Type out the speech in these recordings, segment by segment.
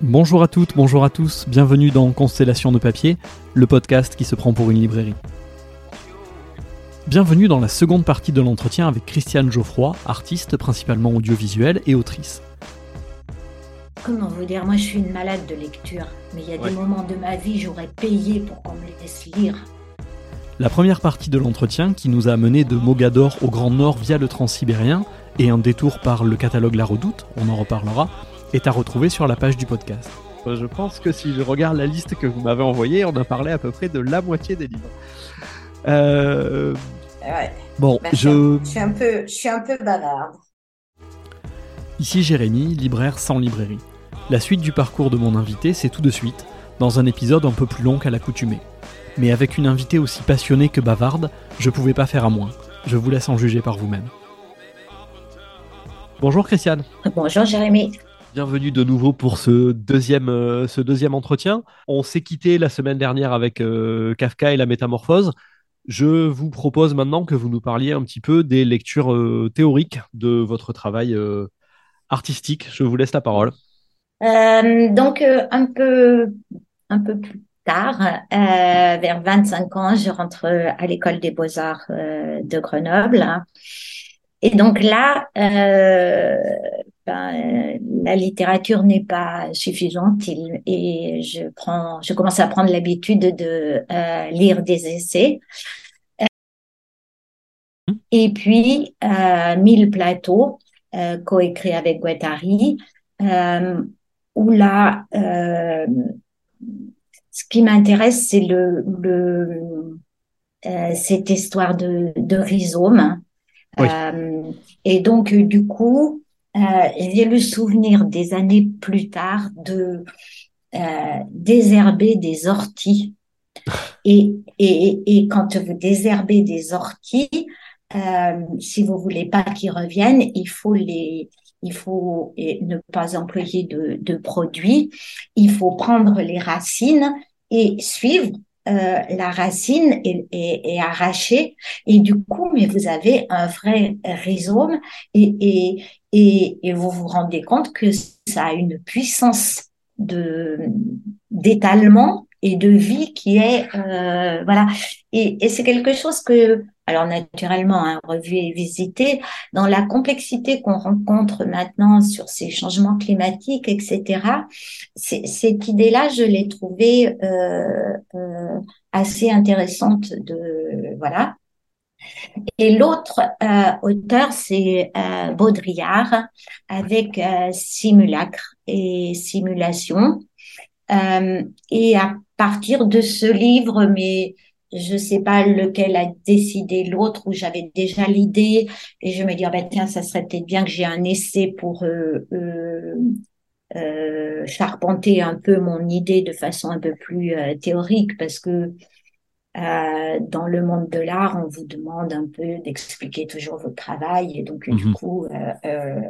Bonjour à toutes, bonjour à tous, bienvenue dans Constellation de papier, le podcast qui se prend pour une librairie. Bienvenue dans la seconde partie de l'entretien avec Christiane Geoffroy, artiste principalement audiovisuelle et autrice. Comment vous dire, moi je suis une malade de lecture, mais il y a des moments de ma vie j'aurais payé pour qu'on me laisse lire. La première partie de l'entretien, qui nous a amené de Mogador au Grand Nord via le Transsibérien et un détour par le catalogue La Redoute, on en reparlera, est à retrouver sur la page du podcast. Je pense que si je regarde la liste que vous m'avez envoyée, on a parlé à peu près de la moitié des livres. Euh... Ouais. Bon, bah, je... Je suis un peu, je suis un peu bavarde. Ici Jérémy, libraire sans librairie. La suite du parcours de mon invité, c'est tout de suite, dans un épisode un peu plus long qu'à l'accoutumée. Mais avec une invitée aussi passionnée que bavarde, je pouvais pas faire à moins. Je vous laisse en juger par vous-même. Bonjour Christiane. Bonjour Jérémy. Bienvenue de nouveau pour ce deuxième, euh, ce deuxième entretien. On s'est quitté la semaine dernière avec euh, Kafka et la métamorphose. Je vous propose maintenant que vous nous parliez un petit peu des lectures euh, théoriques de votre travail artistique. Je vous laisse la parole. donc, un, peu, un peu plus tard, vers 25 ans, je rentre à l'école des beaux-arts de Grenoble. Et donc là, ben, la littérature n'est pas suffisante et je prends, je commence à prendre l'habitude de euh, lire des essais. Et puis, euh, Mille plateaux, euh, coécrit avec Guattari, euh, où là, euh, ce qui m'intéresse, c'est le, le cette histoire de, de rhizome. et donc, du coup, euh, j'ai le souvenir des années plus tard de euh, désherber des orties. Et, et, et quand vous désherbez des orties, euh, si vous voulez pas qu'ils reviennent, il faut les, il faut ne pas employer de, de produits. Il faut prendre les racines et suivre euh, la racine est, est, est, arrachée. Et du coup, mais vous avez un vrai rhizome et, et, et, vous vous rendez compte que ça a une puissance de d'étalement et de vie qui est euh, voilà. Et, et c'est quelque chose que alors naturellement hein, revu et visité dans la complexité qu'on rencontre maintenant sur ces changements climatiques etc cette idée là je l'ai trouvée euh, euh, assez intéressante de voilà et l'autre euh, auteur, c'est Baudrillard avec Simulacre et Simulation. Et à partir de ce livre, mais je sais pas lequel a décidé l'autre, où j'avais déjà l'idée, et je me dis, ah ben, tiens, ça serait peut-être bien que j'ai un essai pour euh, euh, charpenter un peu mon idée de façon un peu plus théorique, parce que euh, dans le monde de l'art, on vous demande un peu d'expliquer toujours votre travail et donc du mhm. coup, euh, euh,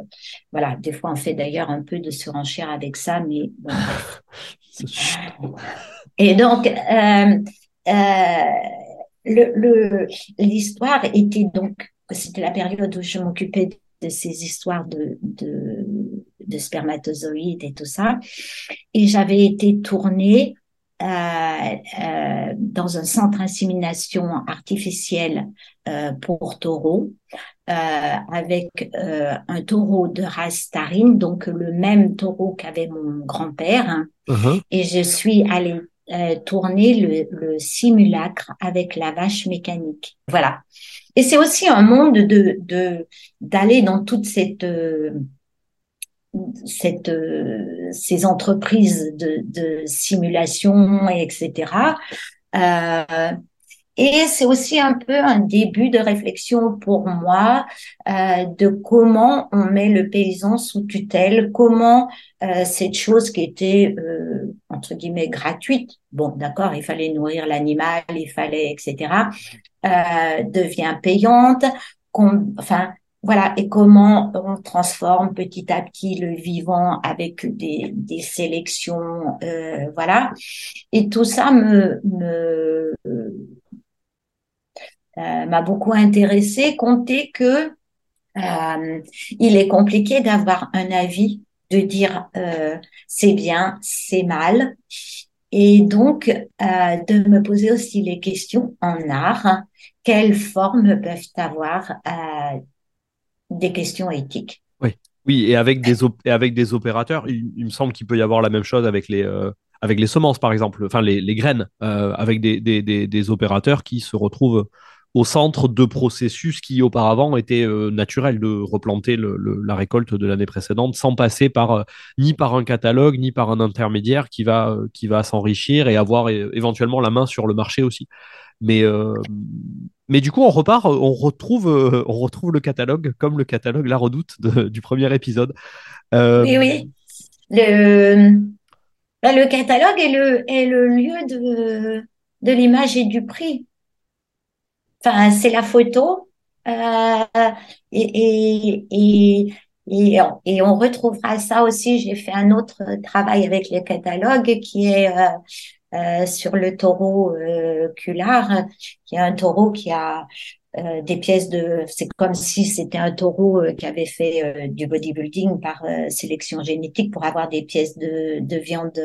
voilà, des fois on fait d'ailleurs un peu de surenchère avec ça, mais bon. et donc euh, le l'histoire était donc c'était la période où je m'occupais de ces histoires de, de, de spermatozoïdes et tout ça, et j'avais été tournée euh, euh, dans un centre d'insémination artificielle euh, pour taureaux, avec un taureau de race tarine, donc le même taureau qu'avait mon grand-père. Hein. Uh-huh. Et je suis allée tourner le, le, simulacre avec la vache mécanique. Voilà. Et c'est aussi un monde de d'aller dans toute cette cette, euh, ces entreprises de, de, simulation, etc. Euh, et c'est aussi un peu un début de réflexion pour moi euh, de comment on met le paysan sous tutelle, comment euh, cette chose qui était euh, entre guillemets gratuite, bon d'accord, il fallait nourrir l'animal, il fallait etc. Euh, devient payante. Enfin, voilà, et comment on transforme petit à petit le vivant avec des, des sélections, euh, voilà. Et tout ça me, me m'a beaucoup intéressé, compter que euh, il est compliqué d'avoir un avis de dire euh, c'est bien, c'est mal, et donc euh, de me poser aussi les questions en art, quelles formes peuvent avoir euh, des questions éthiques? Oui, oui, et avec des et avec des opérateurs, il, me semble qu'il peut y avoir la même chose avec les avec les semences par exemple, enfin les, les graines, avec des, des, des opérateurs qui se retrouvent au centre de processus qui auparavant étaient euh, naturels de replanter la récolte de l'année précédente sans passer par euh, ni par un catalogue ni par un intermédiaire qui va euh, va s'enrichir et avoir éventuellement la main sur le marché aussi. Mais mais du coup on repart, on retrouve on retrouve le catalogue comme le catalogue La Redoute du premier épisode. Oui oui. Le bah, le catalogue est le est le lieu de de l'image et du prix. Enfin, c'est la photo. Euh, et, et, et, et, on retrouvera ça aussi. J'ai fait un autre travail avec le catalogue qui est euh, euh, sur le taureau euh, Culard, qui est un taureau qui a euh, des pièces de, c'est comme si c'était un taureau euh, qui avait fait euh, du bodybuilding par sélection génétique pour avoir des pièces de, de viande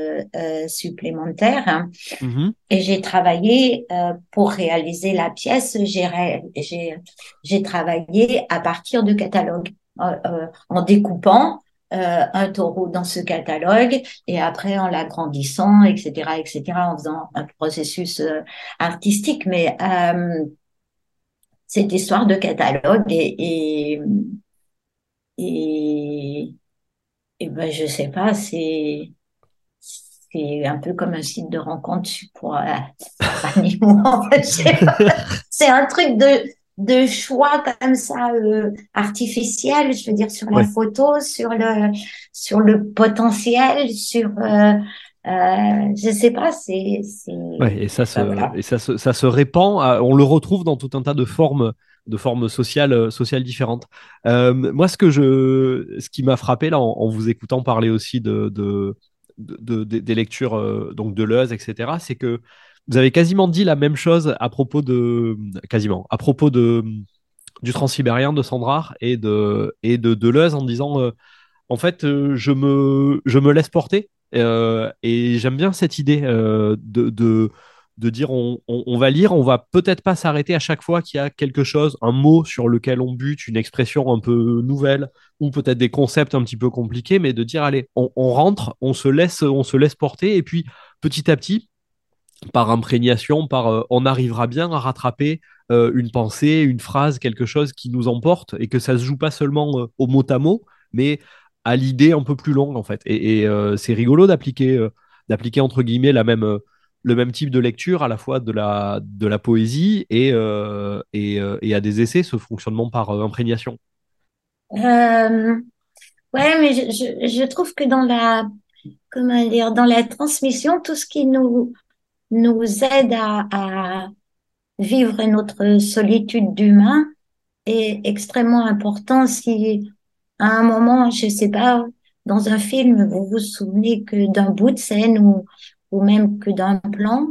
supplémentaires. Hein. Mm-hmm. Et j'ai travaillé pour réaliser la pièce. J'ai j'ai travaillé à partir de catalogues en découpant euh, un taureau dans ce catalogue et après en l'agrandissant, etc., etc., en faisant un processus artistique. Mais euh, cette histoire de catalogue et, et, et, et ben, je sais pas, c'est, c'est un peu comme un site de rencontre pour euh, animaux. En fait, c'est un truc de, de choix comme ça euh, artificiel, je veux dire sur la photo, sur le sur le potentiel, sur euh, euh, je sais pas, c'est. Ouais, et ça, se, et ça, se, ça se répand. on le retrouve dans tout un tas de formes, de formes sociales, euh, sociales différentes. Euh, moi, ce que je, ce qui m'a frappé là, en, vous écoutant parler aussi de, de, de, des lectures euh, donc de Leuze, etc., c'est que vous avez quasiment dit la même chose à propos de, quasiment, à propos de du Transsibérien de Sandrard et de et de Deleuze en disant en fait je me je me laisse porter euh, et j'aime bien cette idée euh, de, de, de, dire on, on, va lire, on va peut-être pas s'arrêter à chaque fois qu'il y a quelque chose, un mot sur lequel on bute, une expression un peu nouvelle, ou peut-être des concepts un petit peu compliqués, mais de dire allez, on, rentre, on se laisse, on se laisse porter, et puis petit à petit, par imprégnation, par euh, on arrivera bien à rattraper une pensée, une phrase, quelque chose qui nous emporte, et que ça se joue pas seulement au mot à mot, mais à l'idée un peu plus longue en fait. Et, euh, c'est rigolo d'appliquer, euh, d'appliquer entre guillemets la même, euh, le même type de lecture à la fois de la, de la poésie et, et, à des essais, ce fonctionnement par imprégnation. ouais, mais je, je, trouve que dans la, comment dire, dans la transmission, tout ce qui nous, nous aide à, à vivre notre solitude d'humain est extrêmement important si à un moment, je sais pas, dans un film, vous vous souvenez que d'un bout de scène ou, ou même que d'un plan.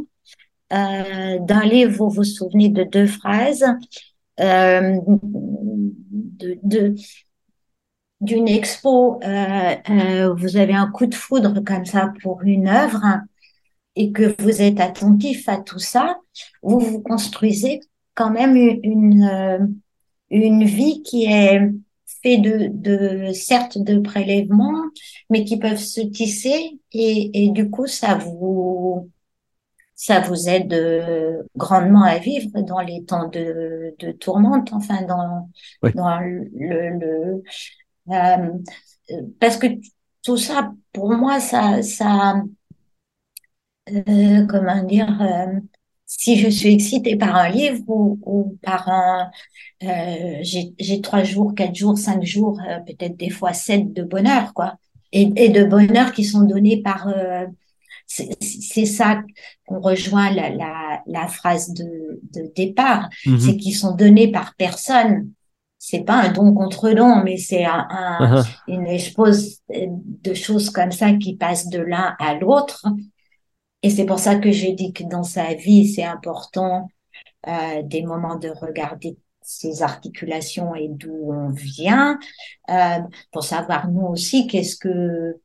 Euh, d'un livre, vous vous souvenez de deux phrases. Euh, de, de d'une expo, euh, euh, vous avez un coup de foudre comme ça pour une œuvre et que vous êtes attentif à tout ça, vous vous construisez quand même une, une vie qui est fait de, de certes de prélèvements, mais qui peuvent se tisser et, et du coup ça vous ça vous aide euh, grandement à vivre dans les temps de, de tourmente, enfin dans dans le, le euh, parce que tout ça pour moi ça ça euh, comment dire euh, si je suis excitée par un livre ou, ou par un, euh, j'ai trois jours, quatre jours, cinq jours, euh, peut-être des fois sept de bonheur, quoi, et, et de bonheur qui sont donnés par. Euh, c'est ça qu'on rejoint la, la, la, phrase de, de départ, mm-hmm. c'est qu'ils sont donnés par personne. C'est pas un don contre don, mais c'est un, un, uh-huh. une espèce de choses comme ça qui passent de l'un à l'autre et c'est pour ça que je dis que dans sa vie, c'est important euh, des moments de regarder ces articulations et d'où on vient, euh, pour savoir nous aussi qu'est-ce que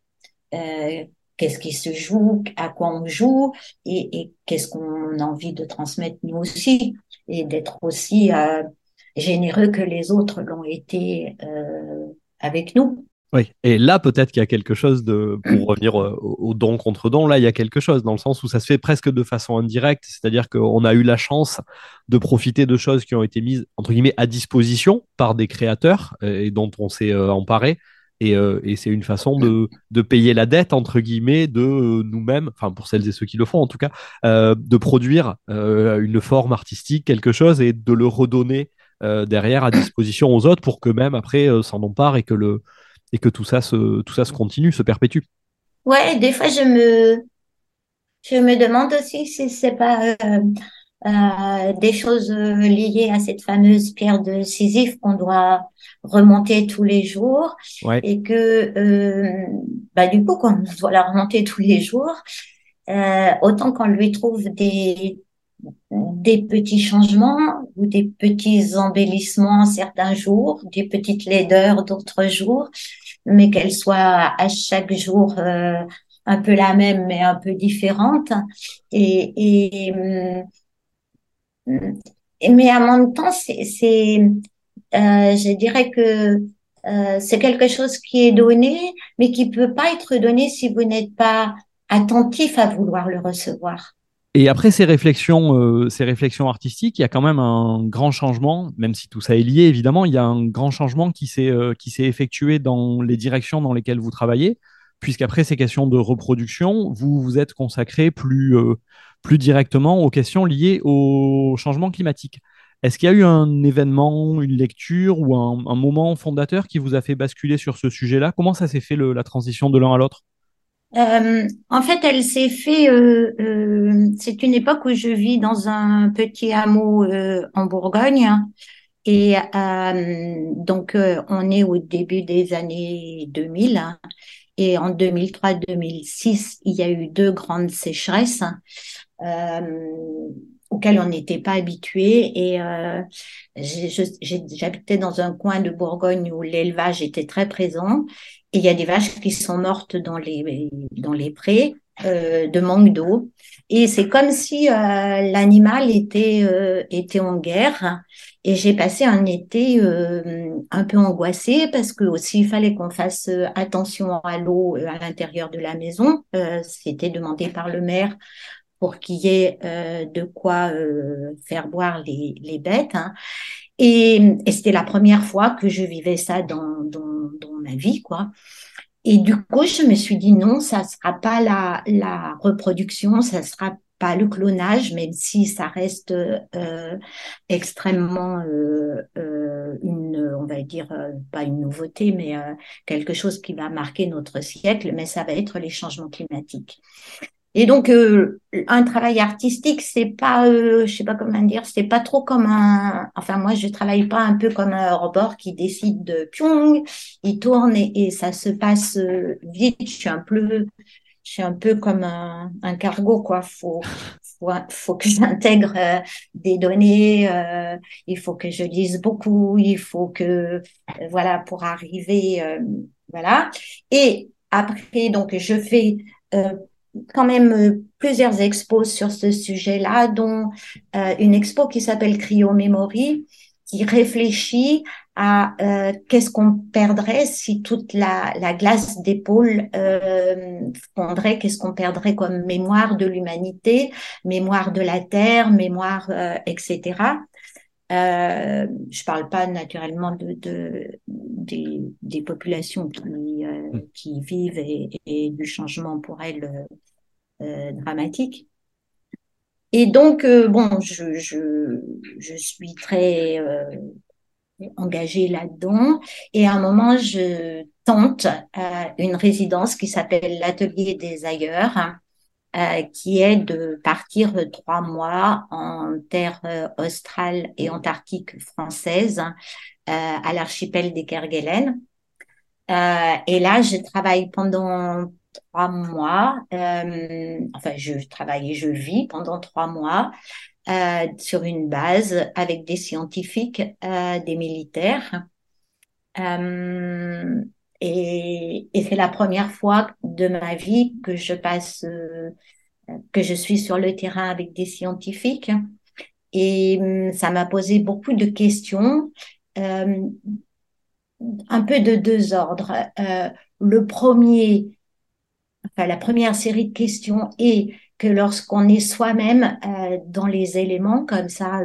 euh, qu'est-ce qui se joue, à quoi on joue et, et qu'est-ce qu'on a envie de transmettre nous aussi et d'être aussi euh, généreux que les autres l'ont été euh, avec nous. Oui, et là peut-être qu'il y a quelque chose de, pour revenir au, au, don contre don, là il y a quelque chose dans le sens où ça se fait presque de façon indirecte, c'est-à-dire qu'on a eu la chance de profiter de choses qui ont été mises entre guillemets à disposition par des créateurs et dont on s'est emparé. Et, euh, et c'est une façon de, de, payer la dette, entre guillemets, de nous-mêmes, enfin pour celles et ceux qui le font en tout cas, euh, de produire euh, une forme artistique, quelque chose, et de le redonner derrière à disposition aux autres pour que même après s'en emparent et que, le, et que tout, ça se, tout ça se continue, se perpétue. Ouais, des fois je me, je me demande aussi si c'est pas euh, des choses liées à cette fameuse pierre de Sisyphe qu'on doit remonter tous les jours ouais. et que euh, bah, du coup qu'on doit la remonter tous les jours euh, autant qu'on lui trouve des des petits changements ou des petits embellissements certains jours, des petites laideurs d'autres jours, mais qu'elle soit à chaque jour euh, un peu la même mais un peu différente. Et, et hum, mais en même temps, c'est, euh, je dirais que euh, c'est quelque chose qui est donné, mais qui peut pas être donné si vous n'êtes pas attentif à vouloir le recevoir. Et après ces réflexions, euh, ces réflexions artistiques, il y a quand même un grand changement, même si tout ça est lié évidemment, il y a un grand changement qui s'est euh, effectué dans les directions dans lesquelles vous travaillez, puisqu'après ces questions de reproduction, vous vous êtes consacré plus euh, plus directement aux questions liées au changement climatique. Est-ce qu'il y a eu un événement, une lecture ou un, moment fondateur qui vous a fait basculer sur ce sujet-là? Comment ça s'est fait la transition de l'un à l'autre? Euh, En fait, elle s'est fait. Euh, euh, c'est une époque où je vis dans un petit hameau euh, en Bourgogne. Et euh, donc, on est au début des années 2000. Et en 2003-2006, il y a eu deux grandes sécheresses auxquelles on n'était pas habitué. Et euh, j'habitais dans un coin de Bourgogne où l'élevage était très présent. Et il y a des vaches qui sont mortes dans les, dans les prés euh, de manque d'eau. Et c'est comme si euh, l'animal était, euh, était en guerre. Et j'ai passé un été euh, un peu angoissée parce que aussi il fallait qu'on fasse attention à l'eau à l'intérieur de la maison. C'était demandé par le maire pour qu'il y ait euh, de quoi euh, faire boire les, les bêtes. Hein. Et, c'était la première fois que je vivais ça dans, dans, dans, ma vie, quoi. Et du coup, je me suis dit non, ça sera pas la, la reproduction, ça sera pas le clonage, même si ça reste euh, extrêmement euh, euh, une, on va dire pas une nouveauté, mais quelque chose qui va marquer notre siècle, mais ça va être les changements climatiques. Et donc, euh, un travail artistique, c'est pas, euh, je sais pas comment dire, c'est pas trop comme un, enfin moi je travaille pas un peu comme un robot qui décide de piong, il tourne et, ça se passe euh, vite. Je suis un peu, je suis un peu comme un, un cargo quoi. Faut, faut, faut que j'intègre euh, des données, euh, il faut que je lise beaucoup, il faut que, voilà, pour arriver, voilà. Et après, donc je fais quand même euh, plusieurs expos sur ce sujet-là, dont euh, une expo qui s'appelle Cryo Memory, qui réfléchit à euh, qu'est-ce qu'on perdrait si toute la, la glace des pôles fondrait, qu'est-ce qu'on perdrait comme mémoire de l'humanité, mémoire de la Terre, mémoire, etc. Euh, je parle pas naturellement de, de des, des, populations qui, euh, mm. qui vivent et, et, du changement pour elles euh, dramatique. Et donc, euh, bon, je, je, je, suis très euh, engagée là-dedans. Et à un moment, je tente une résidence qui s'appelle l'Atelier des ailleurs. Euh, qui est de partir trois mois en terre euh, australe et antarctique française euh, à l'archipel des Kerguelen. et là, je travaille pendant trois mois. enfin, je travaille et je vis pendant trois mois sur une base avec des scientifiques, des militaires. Et, et c'est la première fois de ma vie que je passe, que je suis sur le terrain avec des scientifiques. Et hum, ça m'a posé beaucoup de questions, euh, un peu de deux ordres. Euh, le premier, enfin la première série de questions est que lorsqu'on est soi-même euh, dans les éléments comme ça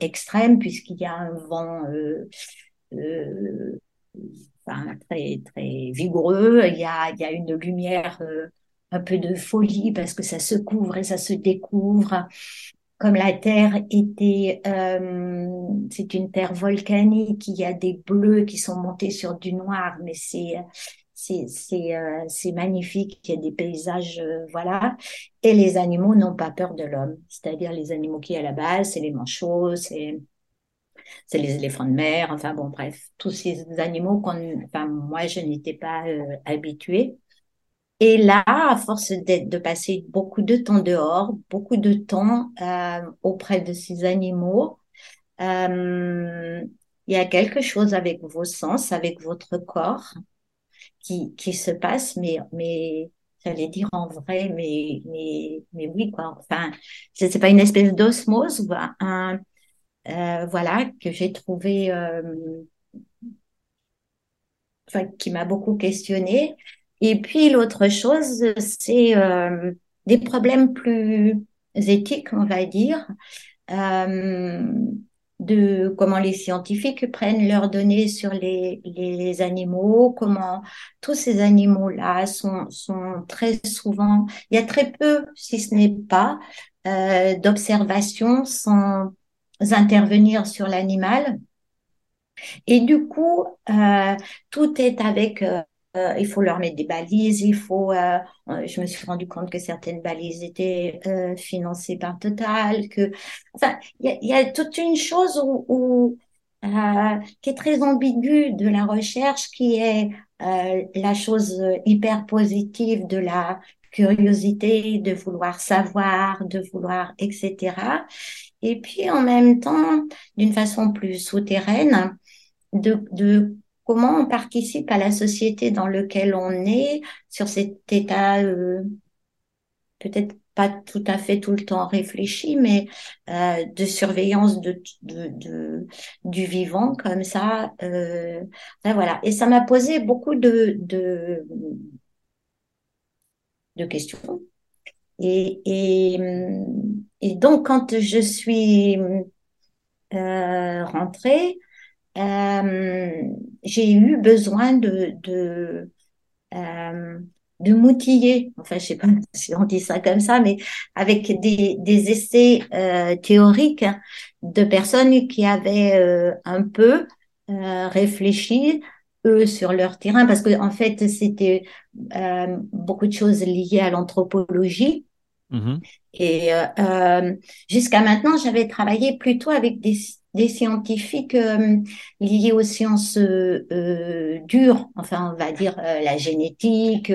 extrêmes, puisqu'il y a un vent enfin, très très vigoureux, il y a, il y a une lumière un peu de folie parce que ça se couvre et ça se découvre. Comme la Terre était, euh, c'est une terre volcanique, il y a des bleus qui sont montés sur du noir, mais c'est c'est euh, magnifique, il y a des paysages, euh, voilà. Et les animaux n'ont pas peur de l'homme, c'est-à-dire les animaux qui à la base, c'est les manchots, c'est c'est les éléphants de mer, enfin bon bref, tous ces animaux qu'on, enfin moi je n'étais pas habituée. Et là, à force de passer beaucoup de temps dehors, beaucoup de temps euh, auprès de ces animaux, euh, il y a quelque chose avec vos sens, avec votre corps qui, qui se passe, mais, mais j'allais dire en vrai, mais, mais, mais oui, quoi. Enfin, sais pas, une espèce d'osmose, un, euh, voilà, que j'ai trouvé, euh, qui m'a beaucoup questionné. Et puis l'autre chose, c'est euh, des problèmes plus éthiques, on va dire, de comment les scientifiques prennent leurs données sur les, les animaux, comment tous ces animaux-là sont, sont très souvent, il y a très peu, si ce n'est pas, euh, d'observations sans intervenir sur l'animal. Et du coup, euh, tout est avec euh, euh, il faut leur mettre des balises, il faut. Euh, euh, je me suis rendu compte que certaines balises étaient financées par Total, que. Enfin, il y, a, toute une chose où, qui est très ambiguë de la recherche, qui est la chose hyper positive de la curiosité, de vouloir savoir, de vouloir, etc. Et puis en même temps, d'une façon plus souterraine, de, comment on participe à la société dans laquelle on est, sur cet état euh, peut-être pas tout à fait tout le temps réfléchi, mais euh, de surveillance de, du vivant comme ça. Euh, voilà. Et ça m'a posé beaucoup de, de questions. Et, et, et, donc, quand je suis euh, rentrée, euh, j'ai eu besoin de, de, euh, de m'outiller, enfin je sais pas si on dit ça comme ça, mais avec des, des essais euh, théoriques de personnes qui avaient euh, un peu euh, réfléchi eux sur leur terrain, parce que en fait c'était euh, beaucoup de choses liées à l'anthropologie. Mmh Et jusqu'à maintenant, j'avais travaillé plutôt avec des des scientifiques euh, liés aux sciences euh, euh, dures, enfin on va dire la génétique,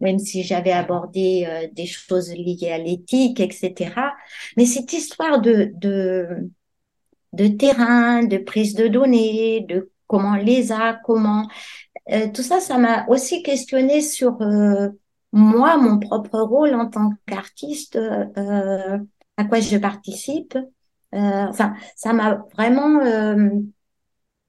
même si j'avais abordé des choses liées à l'éthique, etc. Mais cette histoire de, de, de terrain, de prise de données, de comment les a, comment tout ça, ça m'a aussi questionné sur moi, mon propre rôle en tant qu'artiste, à quoi je participe. Euh, enfin, ça m'a vraiment, euh,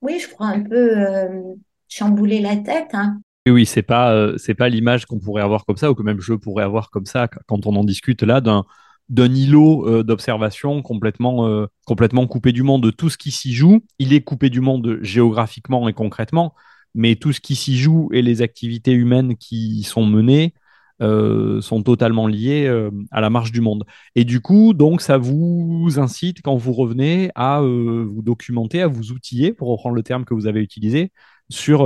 oui, je crois un peu euh, chamboulé la tête. Hein. Oui, oui, c'est pas, c'est pas l'image qu'on pourrait avoir comme ça, ou que même je pourrais avoir comme ça quand on en discute là d'un d'un îlot d'observation complètement, complètement coupé du monde de tout ce qui s'y joue. Il est coupé du monde géographiquement et concrètement, mais tout ce qui s'y joue et les activités humaines qui y sont menées euh, sont totalement liés euh, à la marche du monde. Et du coup, donc, ça vous incite, quand vous revenez, à euh, vous documenter, à vous outiller, pour reprendre le terme que vous avez utilisé, sur,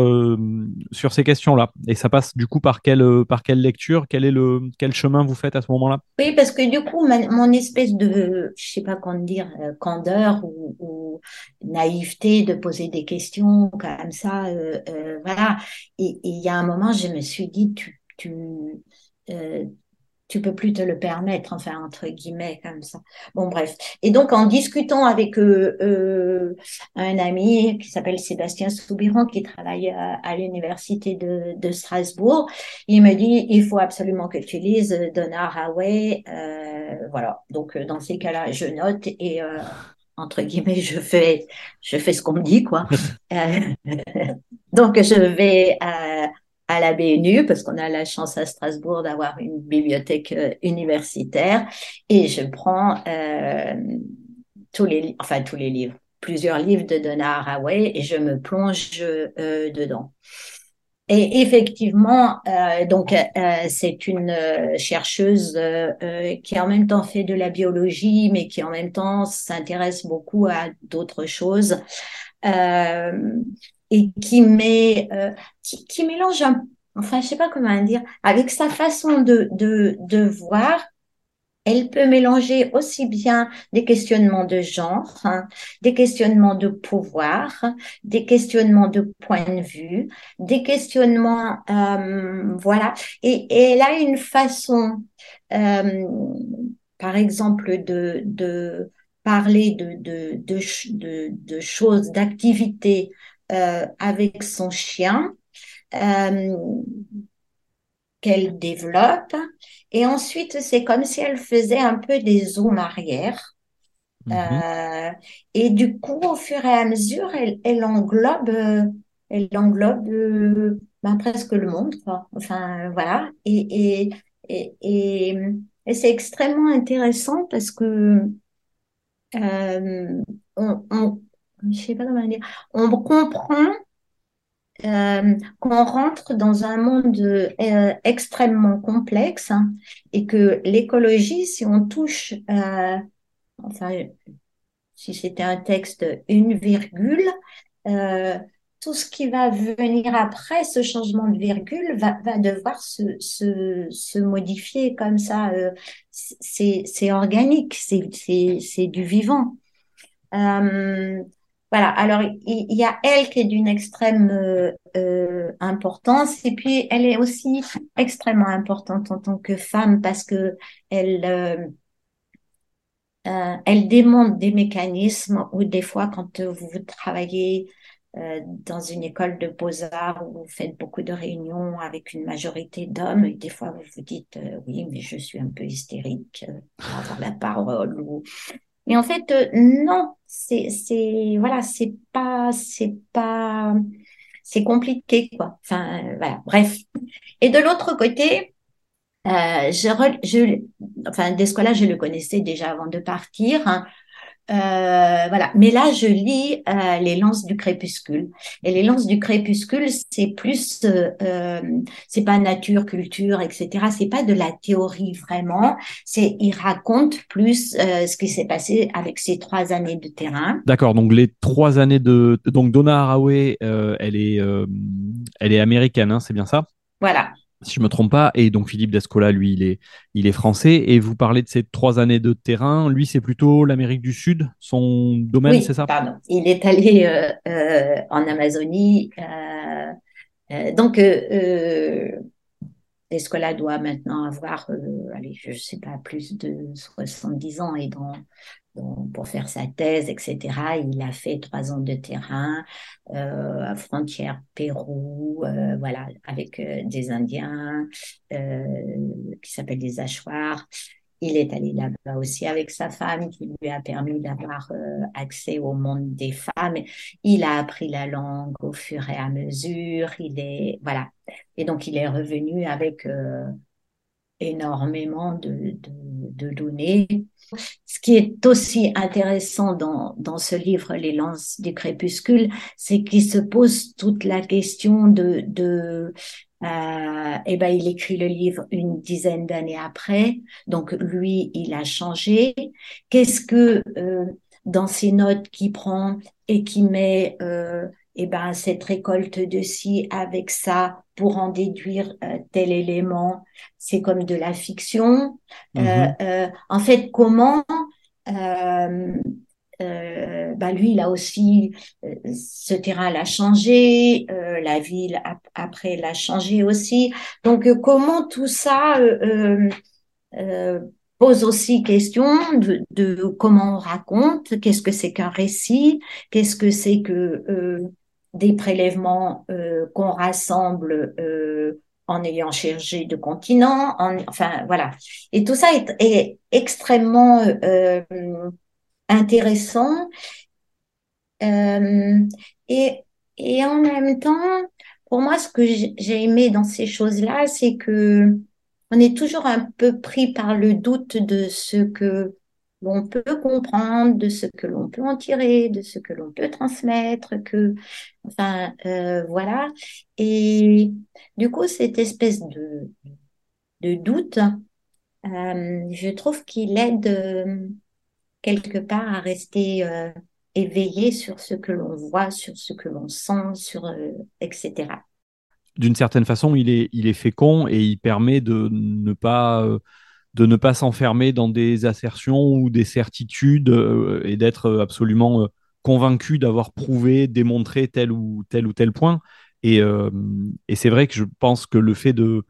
sur ces questions-là. Et ça passe du coup par quelle, par quelle lecture? Quel, est le, quel chemin vous faites à ce moment-là? Oui, parce que du coup, mon espèce de, je sais pas comment dire, candeur ou, naïveté de poser des questions comme ça, voilà. Et il y a un moment, je me suis dit, tu, tu, euh, tu peux plus te le permettre, enfin entre guillemets comme ça. Bon bref. Et donc en discutant avec euh, euh, un ami qui s'appelle Sébastien Soubiran qui travaille à, à l'université de, de, Strasbourg, il me dit il faut absolument que tu lises Donna Haraway. Euh, voilà. Donc dans ces cas-là, je note et euh, entre guillemets je fais je fais ce qu'on me dit quoi. donc je vais à la BNU parce qu'on a la chance à Strasbourg d'avoir une bibliothèque euh, universitaire. Et je prends euh, tous les enfin tous les livres. Plusieurs livres de Donna Haraway et je me plonge euh, dedans. Et effectivement donc c'est une chercheuse qui en même temps fait de la biologie mais qui en même temps s'intéresse beaucoup à d'autres choses et qui met, euh, qui, mélange un, enfin, je sais pas comment dire, avec sa façon de, de, voir, elle peut mélanger aussi bien des questionnements de genre, hein, des questionnements de pouvoir, des questionnements de point de vue, des questionnements, euh, voilà. Et, elle a une façon, euh, par exemple, de, de parler de, de, de, choses, d'activités avec son chien euh, qu'elle développe. Et ensuite, c'est comme si elle faisait un peu des zooms arrière. Mhm. Euh, et du coup, au fur et à mesure, elle, elle englobe, elle englobe ben, presque le monde. Quoi. Enfin, voilà. Et, et, et, et, et c'est extrêmement intéressant parce que euh, on, on, je sais pas comment dire, on comprend euh, qu'on rentre dans un monde euh, extrêmement complexe hein, et que l'écologie, si on touche, enfin, si c'était un texte, une virgule, euh, tout ce qui va venir après ce changement de virgule va, devoir se, modifier comme ça. C'est organique, c'est du vivant. Voilà, alors il y, a elle qui est d'une extrême euh, euh, importance et puis elle est aussi extrêmement importante en tant que femme parce que elle euh, elle démontre des mécanismes où des fois quand vous travaillez dans une école de beaux-arts où vous faites beaucoup de réunions avec une majorité d'hommes, des fois vous vous dites oui, mais je suis un peu hystérique pour avoir la parole ou mais en fait, euh, non, c'est, c'est, voilà, c'est pas, c'est pas, c'est compliqué, quoi. Enfin, euh, voilà, bref. Et de l'autre côté, euh, je, je, enfin, Descola, je le connaissais déjà avant de partir. Hein. Euh, voilà. Mais là, je lis euh, les lances du crépuscule. Et les lances du crépuscule, c'est plus, euh, euh c'est pas nature, culture, etc. C'est pas de la théorie vraiment. C'est, il raconte plus euh, ce qui s'est passé avec ces trois années de terrain. D'accord. Donc les trois années de, donc Donna Haraway, elle est, elle est américaine, hein, c'est bien ça? Voilà si je me trompe pas. Et donc Philippe Descola, lui, il est, il est français. Et vous parlez de ces trois années de terrain. Lui, c'est plutôt l'Amérique du Sud, son domaine, c'est ça? Pardon. Il est allé euh, euh, en Amazonie. Euh, donc, Descola doit maintenant avoir, allez, je ne sais pas, plus de 70 ans et dans pour faire sa thèse, etc. Il a fait trois ans de terrain euh, à frontière Pérou, euh, voilà, avec euh, des Indiens euh, qui s'appellent des Achoirs. Il est allé là-bas aussi avec sa femme qui lui a permis d'avoir euh, accès au monde des femmes. Il a appris la langue au fur et à mesure. Il est voilà et donc il est revenu avec énormément de, de, données. Ce qui est aussi intéressant dans, dans ce livre, Les lances du crépuscule, c'est qu'il se pose toute la question de, de euh, eh ben, il écrit le livre une dizaine d'années après, donc lui, il a changé. Qu'est-ce que euh, dans ses notes qu'il prend et qui met euh, eh ben, cette récolte de ci avec ça pour en déduire euh, tel élément, c'est comme de la fiction. Euh, mm-hmm. euh, en fait, comment bah lui, il a aussi ce terrain l'a changé, la ville après l'a changé aussi. Donc comment tout ça pose aussi question de, comment on raconte, qu'est-ce que c'est qu'un récit, qu'est-ce que c'est que des prélèvements qu'on rassemble en ayant cherché de continents, enfin voilà. Et tout ça est, extrêmement euh, intéressant. Euh, et, et en même temps, pour moi, ce que j'ai aimé dans ces choses-là, c'est que on est toujours un peu pris par le doute de ce que l'on peut comprendre, de ce que l'on peut en tirer, de ce que l'on peut transmettre, que, enfin, euh, voilà. Et du coup, cette espèce de, de doute, euh, je trouve qu'il aide euh, quelque part à rester éveillé sur ce que l'on voit, sur ce que l'on sent, sur etc. D'une certaine façon, il est, il est fécond et il permet de ne pas de ne pas s'enfermer dans des assertions ou des certitudes euh, et d'être absolument euh, convaincu d'avoir prouvé, démontré tel ou tel ou tel point. Et, euh, c'est vrai que je pense que le fait de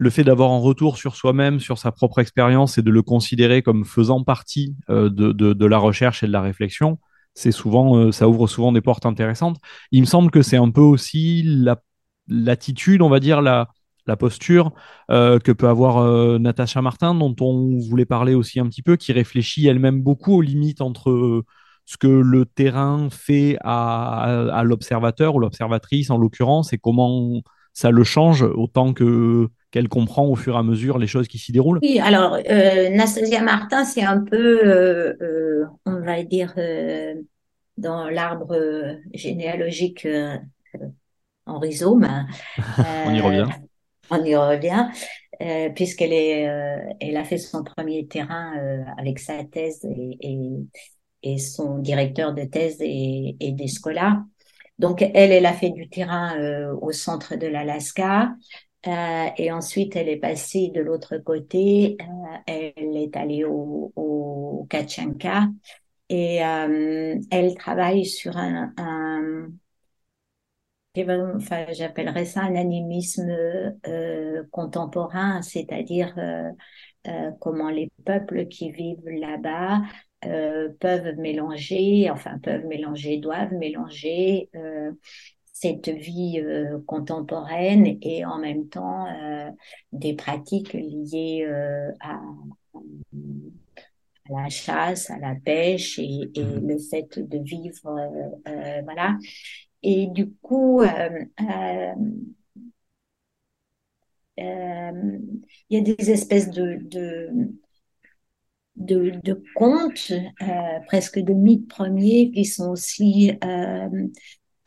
le fait d'avoir un retour sur soi-même, sur sa propre expérience et de le considérer comme faisant partie de, la recherche et de la réflexion, c'est souvent, ça ouvre souvent des portes intéressantes. Il me semble que c'est un peu aussi l'attitude, on va dire, la, la posture euh, que peut avoir euh, Natacha Martin, dont on voulait parler aussi un petit peu, qui réfléchit elle-même beaucoup aux limites entre euh, ce que le terrain fait à, l'observateur ou l'observatrice en l'occurrence et comment ça le change autant que qu'elle comprend au fur et à mesure les choses qui s'y déroulent. Oui, alors Natacha Martin, c'est un peu, on va dire, dans l'arbre généalogique en rhizome. on y revient on y revient, euh, puisqu'elle est, euh, elle a fait son premier terrain euh, avec sa thèse et, et, son directeur de thèse et, et des scolaires. Donc elle, elle a fait du terrain au centre de l'Alaska. et ensuite, elle est passée de l'autre côté. elle est allée au, au Kachanka et elle travaille sur un, un enfin, j'appellerais ça un animisme euh, contemporain, c'est-à-dire euh, euh, comment les peuples qui vivent là-bas peuvent mélanger, enfin peuvent mélanger, doivent mélanger cette vie contemporaine et en même temps des pratiques liées à, la chasse, à la pêche et, et mmh. le fait de vivre, voilà. Et du coup, euh, euh, euh, il y a des espèces de, de, de, contes, presque de mythes premiers, qui sont aussi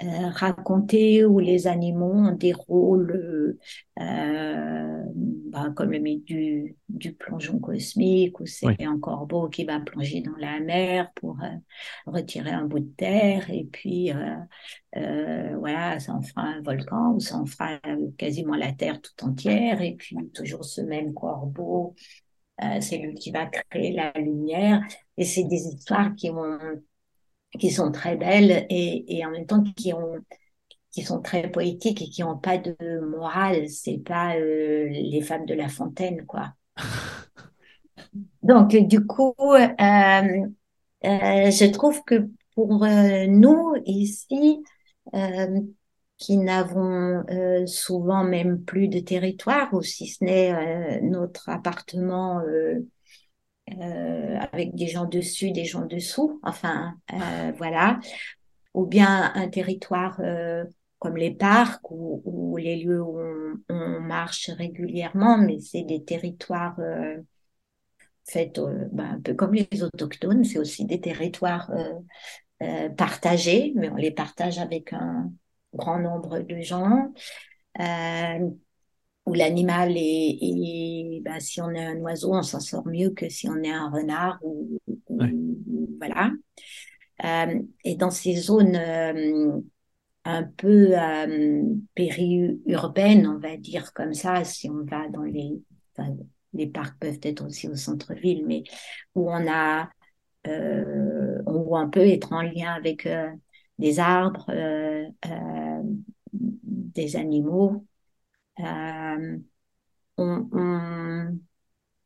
raconter où les animaux ont des rôles euh, bah, comme le mythe du, du plongeon cosmique où c'est un corbeau qui va plonger dans la mer pour euh, retirer un bout de terre et puis voilà ça en fera un volcan ou ça en fera quasiment la terre tout entière et puis toujours ce même corbeau c'est lui qui va créer la lumière. Et c'est des histoires qui ont qui sont très belles et, et en même temps qui ont qui sont très poétiques et qui n'ont pas de morale. C'est pas euh, les femmes de La Fontaine, quoi. Donc, du coup, euh, euh, je trouve que pour nous ici, qui n'avons souvent même plus de territoire, ou si ce n'est notre appartement euh, avec des gens dessus, des gens dessous, enfin euh, voilà, ou bien un territoire euh, comme les parcs ou, les lieux où on, marche régulièrement, mais c'est des territoires faits ben, un peu comme les autochtones, c'est aussi des territoires partagés, mais on les partage avec un grand nombre de gens où l'animal est, ben, si on est un oiseau, on s'en sort mieux que si on est un renard ou, voilà. Euh, et dans ces zones euh, un peu euh, périurbaines, on va dire comme ça, si on va dans les, les parcs peuvent être aussi au centre-ville, mais où on a, où on peut être en lien avec des arbres, des animaux, euh, on,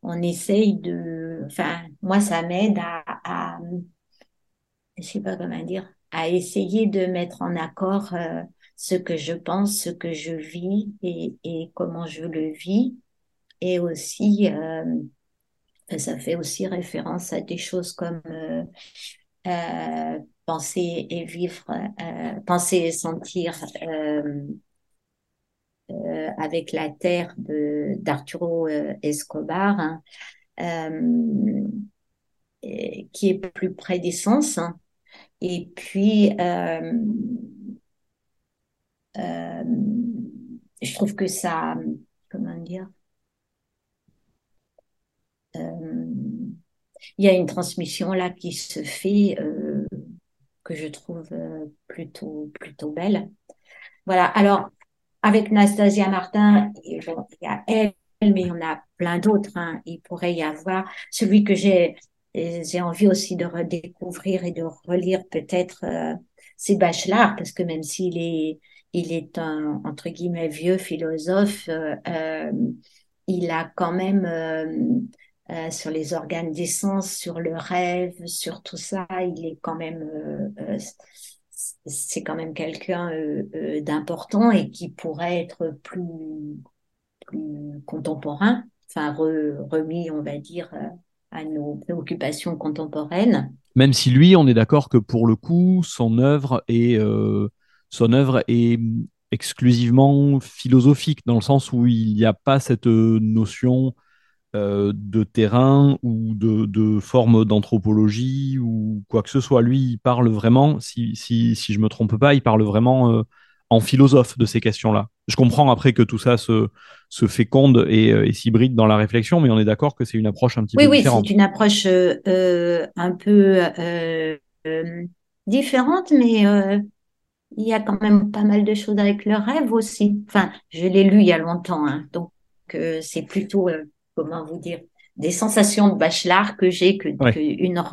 on essaye de, enfin, moi, ça m'aide à, à, je sais pas comment dire, à essayer de mettre en accord euh, ce que je pense, ce que je vis et, et comment je le vis. Et aussi, euh, ça fait aussi référence à des choses comme penser et vivre, penser et sentir avec la terre de d'Arturo Escobar. Hein, qui est plus près des sens. Hein. Et puis, euh, euh, je trouve que ça, comment dire, euh, il y a une transmission là qui se fait que je trouve plutôt plutôt belle. Voilà. Alors avec Nastasia Martin, il y a elle, mais il y en a plein d'autres. Hein. Il pourrait y avoir celui que j'ai j'ai envie aussi de redécouvrir et de relire peut-être euh, ces Bachelard, parce que même s'il est, il est un, entre guillemets, vieux philosophe, euh, euh il a quand même, euh, sur les organes d'essence, sur le rêve, sur tout ça, il est quand même, c'est quand même quelqu'un d'important et qui pourrait être plus, plus contemporain, enfin remis, on va dire, à nos préoccupations contemporaines. Même si lui, on est d'accord que pour le coup, son œuvre est, euh, son œuvre est exclusivement philosophique, dans le sens où il n'y a pas cette notion euh, de terrain ou de, de forme d'anthropologie ou quoi que ce soit. Lui, il parle vraiment, si, si, si je ne me trompe pas, il parle vraiment euh, en philosophe de ces questions-là. Je comprends après que tout ça se, se féconde et, euh, et s'hybride dans la réflexion, mais on est d'accord que c'est une approche un petit peu différente. Oui, c'est une approche euh, un peu différente, mais il y a quand même pas mal de choses avec le rêve aussi. Enfin, je l'ai lu il y a longtemps, hein, donc c'est plutôt, comment vous dire, des sensations de bachelard que j'ai que, une,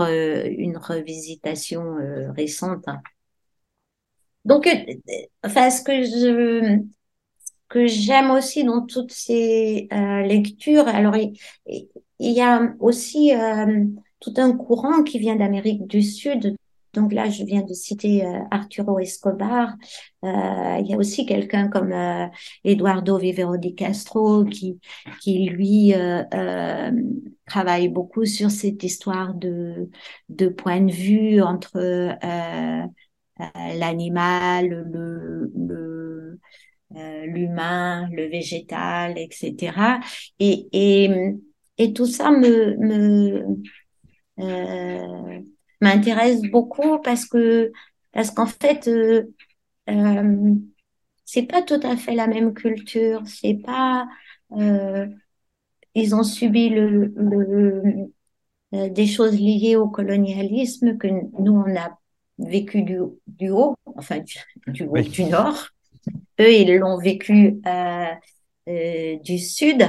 une revisitation récente. Hein. Donc, enfin, ce que je, que j'aime aussi dans toutes ces euh, lectures, alors il, y a aussi euh, tout un courant qui vient d'Amérique du Sud. Donc là, je viens de citer euh, Arturo Escobar. il y a aussi quelqu'un comme Eduardo Vivero di Castro qui, qui lui travaille beaucoup sur cette histoire de, de point de vue entre l'animal, le, le euh, l'humain, le végétal, etc. Et, et, et tout ça me, me euh, m'intéresse beaucoup parce que parce qu'en fait euh, euh, c'est pas tout à fait la même culture, c'est pas euh, ils ont subi le, le euh, des choses liées au colonialisme que nous on a vécu du, du haut, enfin du, du haut du nord. Eux, ils l'ont vécu euh, du sud.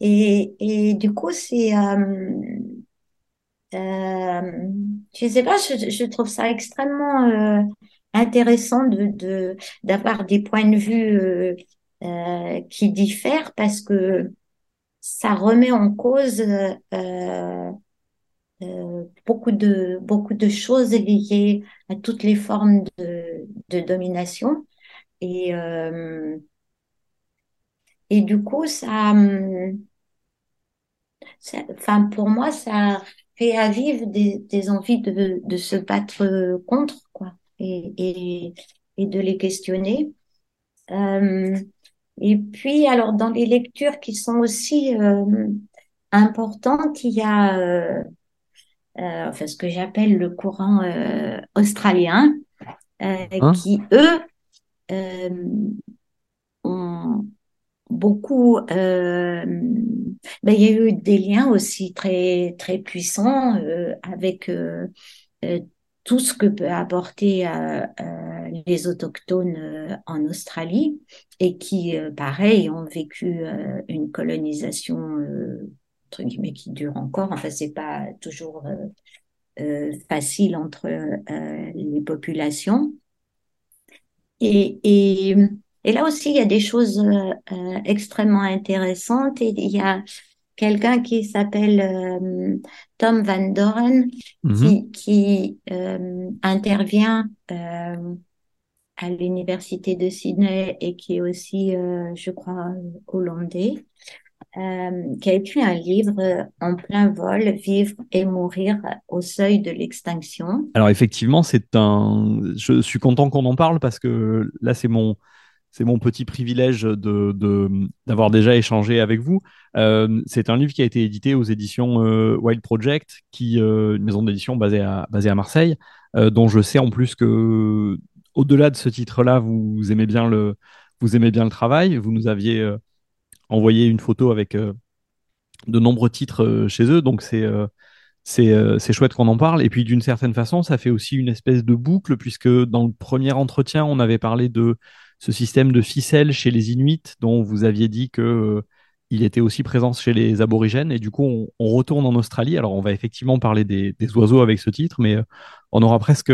Et, et du coup, c'est, je sais pas, je, trouve ça extrêmement euh, intéressant de, d'avoir des points de vue euh, euh, qui diffèrent parce que ça remet en cause euh, beaucoup de beaucoup de choses liées à toutes les formes de, de domination. Et, euh, et du coup, ça, enfin, pour moi, ça fait à vivre des, des envies de, de se battre contre, quoi, et, et, et de les questionner. Euh, et puis, alors, dans les lectures qui sont aussi euh, importantes, il y a euh, euh enfin, ce que j'appelle le courant euh, australien, euh, hein? qui, eux, euh, ont beaucoup, euh, ben, il y a eu des liens aussi très très puissants euh, avec euh, euh, tout ce que peut apporter les autochtones en Australie et qui, pareil, ont vécu une colonisation entre guillemets qui dure encore. Enfin, c'est pas toujours facile entre les populations. Et, et, et, là aussi, il y a des choses euh, euh, extrêmement intéressantes. Et il y a quelqu'un qui s'appelle euh, Tom Van Doren, Mhm. qui, qui euh, intervient à l'université de Sydney et qui est aussi, je crois, hollandais, qui a écrit un livre en plein vol, Vivre et mourir au seuil de l'extinction. Alors effectivement, c'est un. Je suis content qu'on en parle parce que là, c'est mon, c'est mon petit privilège de, d'avoir déjà échangé avec vous. Euh, c'est un livre qui a été édité aux éditions euh, Wild Project, qui, euh, une maison d'édition basée à, basée à Marseille, dont je sais en plus que, au-delà de ce titre-là, vous aimez bien le, vous aimez bien le travail. Vous nous aviez envoyé une photo avec de nombreux titres chez eux, donc c'est c'est chouette qu'on en parle. Et puis d'une certaine façon, ça fait aussi une espèce de boucle, puisque dans le premier entretien, on avait parlé de ce système de ficelle chez les Inuits, dont vous aviez dit que euh, il était aussi présent chez les aborigènes. Et du coup, on, on retourne en Australie. Alors, on va effectivement parler des, des oiseaux avec ce titre, mais euh, on aura presque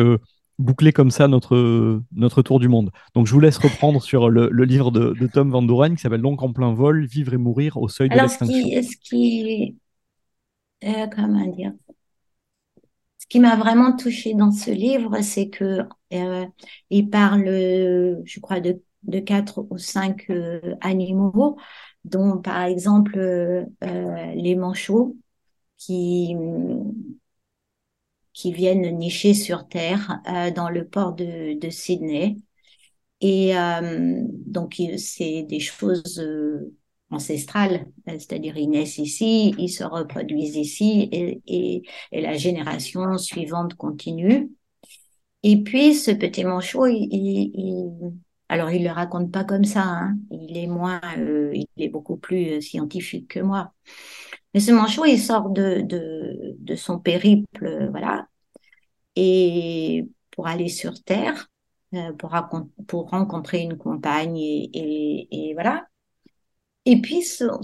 bouclé comme ça notre, notre tour du monde. Donc, je vous laisse reprendre sur le, le livre de, de Tom Van Doren, qui s'appelle donc En plein vol, Vivre et mourir au seuil de Alors, ce l'extinction. qui, ce qui, euh, comment dire, ce qui m'a vraiment touchée dans ce livre, c'est que euh, il parle, euh, je crois, de, de quatre ou cinq euh, animaux, dont par exemple euh, euh, les manchots qui qui viennent nicher sur terre euh, dans le port de, de Sydney. Et donc, c'est des choses euh, ancestrales, c'est-à-dire ils naissent ici, ils se reproduisent ici et, et, et la génération suivante continue. Et puis, ce petit manchot, il, il, il... alors il le raconte pas comme ça, hein. il est moins, euh, il est beaucoup plus scientifique que moi. Mais ce manchot, il sort de, de, de son périple, voilà, et pour aller sur Terre, euh, pour, pour, rencontrer une compagne et, et, et, voilà. Et puis son,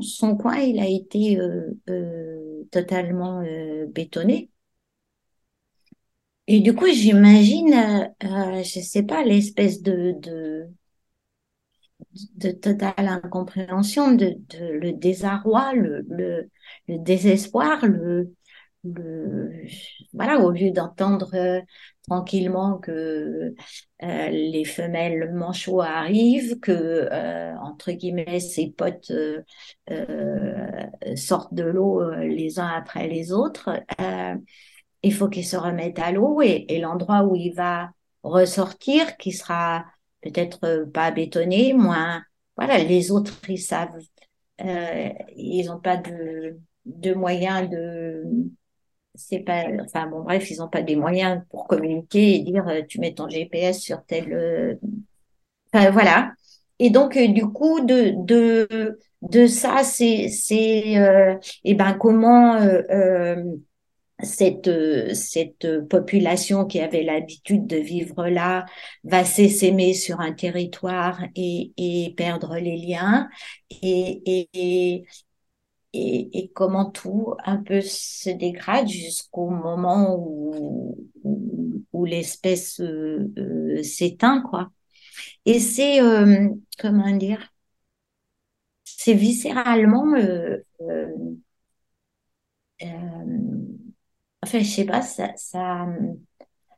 son, coin, il a été euh, euh, totalement euh, bétonné. Et du coup, j'imagine, je sais pas, l'espèce de, de, de totale incompréhension, de, de le désarroi, le, le, le désespoir, le, le, voilà, au lieu d'entendre tranquillement que euh, les femelles manchots arrivent, que euh, entre guillemets ses potes euh, sortent de l'eau les uns après les autres, il faut qu'il se remette à l'eau et, l'endroit où il va ressortir, qui sera peut-être pas bétonné, moins voilà, les autres ils savent, ils n'ont pas de moyens de c'est pas, enfin bon, bref, ils n'ont pas des moyens pour communiquer et dire tu mets ton GPS sur tel, euh... enfin voilà. Et donc euh, du coup de de de ça, c'est c'est euh, et ben comment euh, cette cette population qui avait l'habitude de vivre là va s'essaimer sur un territoire et et perdre les liens et et, et et, comment tout un peu se dégrade jusqu'au moment où, où, où l'espèce euh, euh, s'éteint, quoi. Et c'est, euh, comment dire, c'est viscéralement, euh, enfin, je sais pas, ça, ça,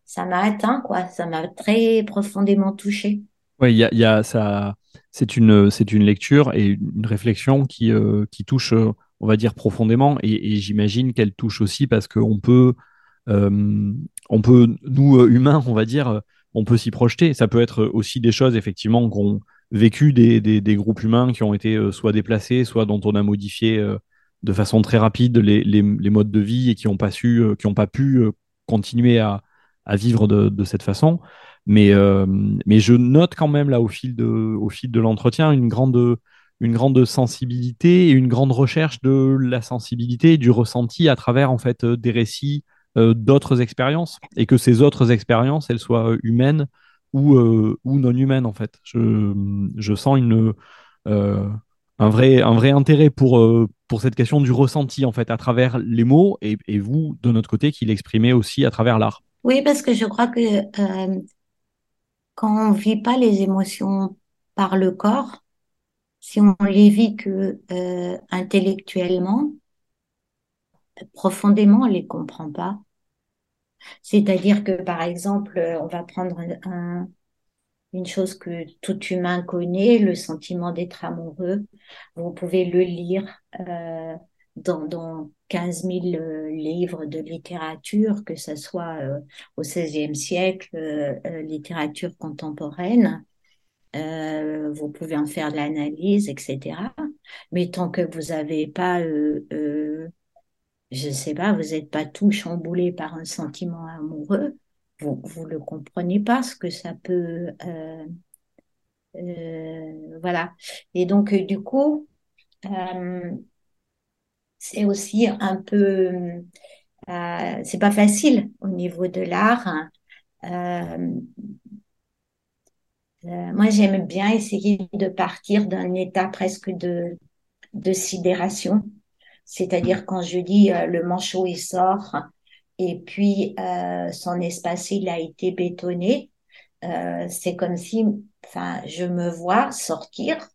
ça m'a atteint, quoi. Ça m'a très profondément touché. Oui, il y a, y a ça. C'est une, c'est une lecture et une réflexion qui, euh, qui touche, euh, on va dire, profondément. Et, j'imagine qu'elle touche aussi parce qu'on peut, euh, on peut, nous, humains, on va dire, on peut s'y projeter. Ça peut être aussi des choses, effectivement, qu'ont vécu des, des, groupes humains qui ont été soit déplacés, soit dont on a modifié de façon très rapide les, les, modes de vie et qui n'ont pas, su, qui ont pas pu continuer à, à vivre de cette façon. Mais, euh, mais je note quand même là au fil de, au fil de l'entretien une grande, une grande sensibilité et une grande recherche de la sensibilité du ressenti à travers en fait des récits euh, d'autres expériences et que ces autres expériences elles soient humaines ou, euh, ou non humaines en fait. Je, je sens une, euh, un, vrai, un vrai intérêt pour, euh, pour cette question du ressenti en fait à travers les mots et, et vous de notre côté qui l'exprimez aussi à travers l'art. Oui, parce que je crois que euh, quand on vit pas les émotions par le corps, si on les vit que euh, intellectuellement, profondément, on les comprend pas. C'est-à-dire que, par exemple, on va prendre un, une chose que tout humain connaît, le sentiment d'être amoureux. Vous pouvez le lire euh, dans, dans 15 000 euh, livres de littérature, que ce soit euh, au XVIe siècle, euh, littérature contemporaine. vous pouvez en faire de l'analyse, etc. Mais tant que vous n'avez pas, je ne sais pas, vous n'êtes pas tout chamboulé par un sentiment amoureux, vous vous le comprenez pas ce que ça peut euh, euh, voilà et donc euh, du coup c'est aussi un peu c'est pas facile au niveau de l'art moi j'aime bien essayer de partir d'un état presque de de sidération c'est-à-dire quand je dis le manchot il sort et puis euh, son espace il a été bétonné. Euh, c'est comme si, je me vois sortir,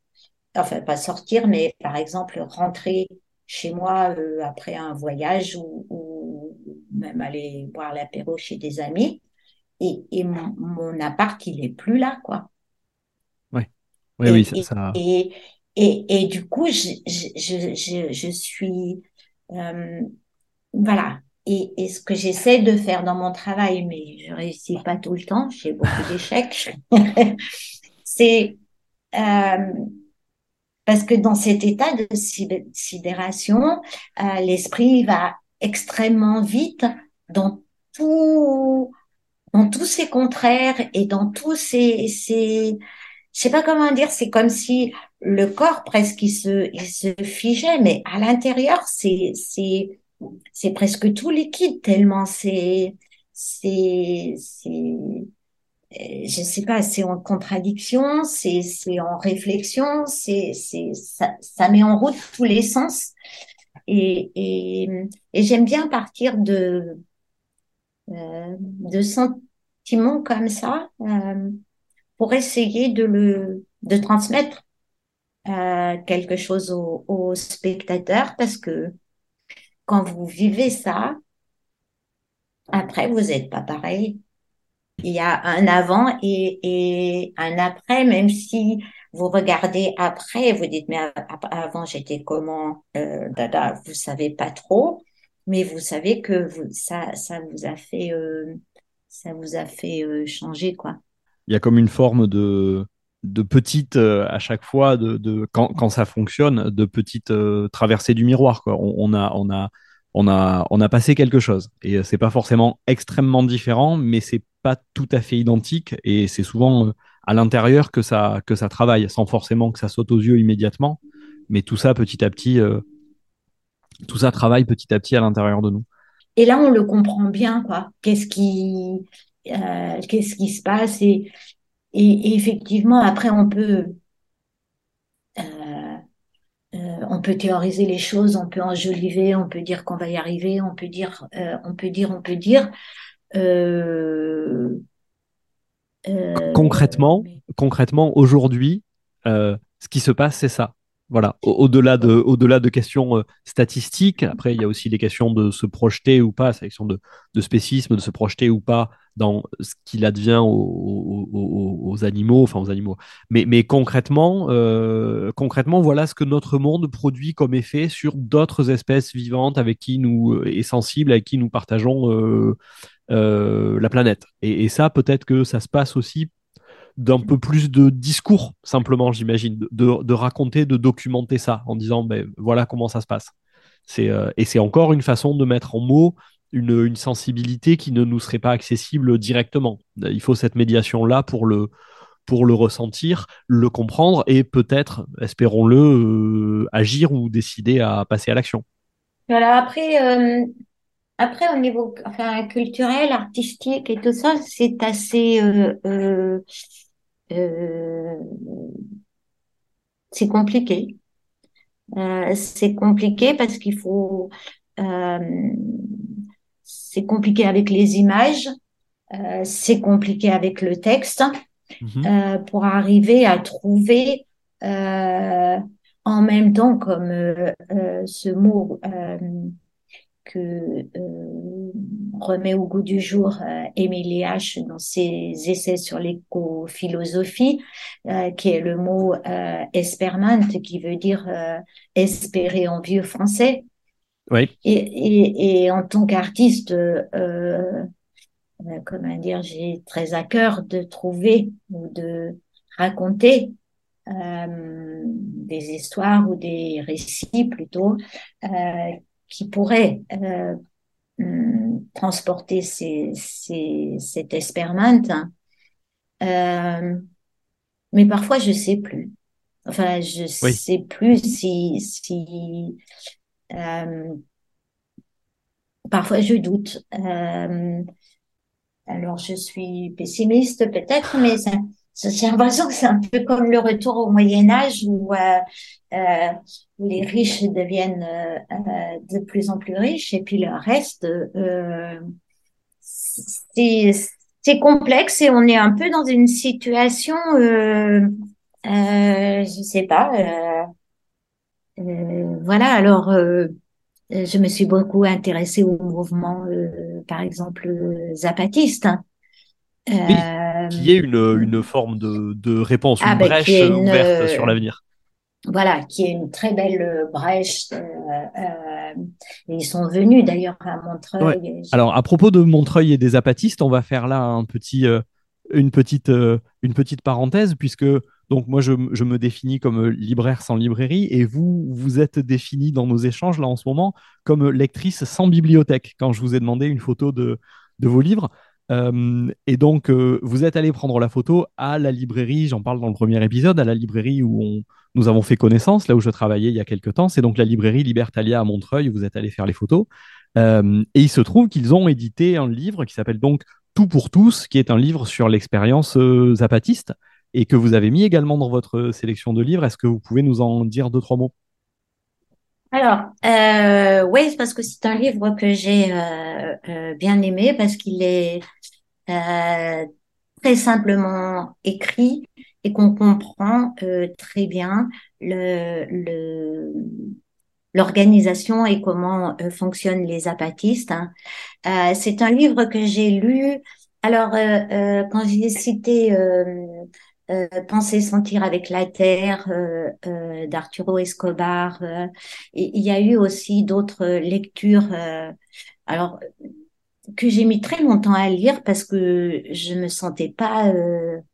enfin pas sortir, mais par exemple rentrer chez moi euh, après un voyage ou, ou, même aller boire l'apéro chez des amis et, et mon, mon, appart il est plus là quoi. Ouais. Oui, et, oui, ça. ça... Et, et, et, du coup, je, je, je, je suis, euh, voilà, et, et, ce que j'essaie de faire dans mon travail, mais je réussis pas tout le temps, j'ai beaucoup d'échecs, c'est euh, parce que dans cet état de sidération, euh, l'esprit va extrêmement vite dans tout, dans tous ses contraires et dans tous ces, ces je sais pas comment dire, c'est comme si le corps presque il se, il se figeait, mais à l'intérieur, c'est, c'est, c'est presque tout liquide tellement c'est c'est c'est je sais pas c'est en contradiction c'est c'est en réflexion c'est ça, ça met en route tous les sens et et, et j'aime bien partir de euh, de sentiments comme ça euh, pour essayer de le de transmettre euh, quelque chose aux au spectateurs parce que quand vous vivez ça, après, vous n'êtes pas pareil. Il y a un avant et, et un après, même si vous regardez après, vous dites, mais avant, j'étais comment euh, dada, Vous savez pas trop, mais vous savez que ça, ça vous a fait, euh, ça vous a fait euh, changer, quoi. Il y a comme une forme de, de petites, euh, à chaque fois, de, de quand, quand, ça fonctionne, de petites traversées du miroir. Quoi. On, a, on, a, on, a, on a passé quelque chose. Et euh, c'est pas forcément extrêmement différent, mais c'est pas tout à fait identique. Et c'est souvent à l'intérieur que ça, que ça travaille, sans forcément que ça saute aux yeux immédiatement. Mais tout ça, petit à petit, tout ça travaille petit à petit à l'intérieur de nous. Et là, on le comprend bien, quoi. Qu'est-ce qui, qu'est-ce qui se passe? Et, et, effectivement, après, on peut, euh, euh, on peut théoriser les choses, on peut enjoliver, on peut dire qu'on va y arriver, on peut dire, euh, on peut dire, on peut dire. Euh, euh, concrètement, mais... concrètement, aujourd'hui, ce qui se passe, c'est ça. Voilà, au-delà de, au-delà de questions euh, statistiques, après il y a aussi des questions de se projeter ou pas, c'est question de, de spécisme, de se projeter ou pas dans ce qu'il advient aux, aux, aux, animaux, enfin aux animaux. Mais, mais concrètement, euh, concrètement, voilà ce que notre monde produit comme effet sur d'autres espèces vivantes avec qui nous est sensible, avec qui nous partageons euh, euh, la planète. Et, et ça, peut-être que ça se passe aussi d'un peu plus de discours, simplement, j'imagine, de, de, raconter, de documenter ça en disant, ben, voilà comment ça se passe. C'est, euh, et c'est encore une façon de mettre en mots une, une, sensibilité qui ne nous serait pas accessible directement. Il faut cette médiation-là pour le, pour le ressentir, le comprendre et peut-être, espérons-le, euh, agir ou décider à passer à l'action. Voilà, après, euh, après au niveau enfin, culturel, artistique et tout ça, c'est assez... euh euh, c'est compliqué. Euh, c'est compliqué parce qu'il faut. Euh, c'est compliqué avec les images. c'est compliqué avec le texte. Mm -hmm. pour arriver à trouver Euh, en même temps, comme euh, euh, ce mot que remet au goût du jour Émilie H dans ses essais sur l'écophilosophie, qui est le mot esperment, qui veut dire espérer en vieux français. Oui. Et, et, et en tant qu'artiste, comment dire, j'ai très à cœur de trouver ou de raconter euh, des histoires ou des récits plutôt euh, qui pourraient euh, hum, transporter ces, ces, cet espermente. Euh, mais parfois, je sais plus. Enfin, je sais plus si, si euh, parfois je doute. Euh, alors, je suis pessimiste peut-être, mais ça, j'ai l'impression que c'est un peu comme le retour au Moyen Âge où, euh, les riches deviennent euh, de plus en plus riches et puis le reste, euh, c'est complexe et on est un peu dans une situation, euh, je sais pas. voilà, alors je me suis beaucoup intéressée au mouvement, par exemple, zapatiste. Hein. Qui est une, une forme de, de réponse, une ah, ben, brèche ouverte sur l'avenir. Voilà, qui est une très belle brèche. Euh, euh, ils sont venus d'ailleurs à Montreuil. Alors, à propos de Montreuil et des apatistes, on va faire là un petit, une, petite, une petite parenthèse, puisque donc moi, je, je, me définis comme libraire sans librairie, et vous, vous êtes défini dans nos échanges là en ce moment comme lectrice sans bibliothèque, quand je vous ai demandé une photo de, de vos livres. Euh, et donc, euh, vous êtes allé prendre la photo à la librairie, j'en parle dans le premier épisode, à la librairie où nous avons fait connaissance, là où je travaillais il y a quelques temps. C'est donc la librairie Libertalia à Montreuil où vous êtes allé faire les photos. Euh, et il se trouve qu'ils ont édité un livre qui s'appelle donc Tout pour tous, qui est un livre sur l'expérience zapatiste et que vous avez mis également dans votre sélection de livres. Est-ce que vous pouvez nous en dire deux, trois mots? Alors, euh, oui, parce que c'est un livre que j'ai euh, euh, bien aimé parce qu'il est euh, très simplement écrit et qu'on comprend très bien le, le l'organisation et comment fonctionnent les apatistes. Hein. c'est un livre que j'ai lu. Alors, quand j'ai cité euh, Penser sentir avec la terre euh, euh, d'Arturo Escobar. il y a eu aussi d'autres lectures. alors que j'ai mis très longtemps à lire parce que je me sentais pas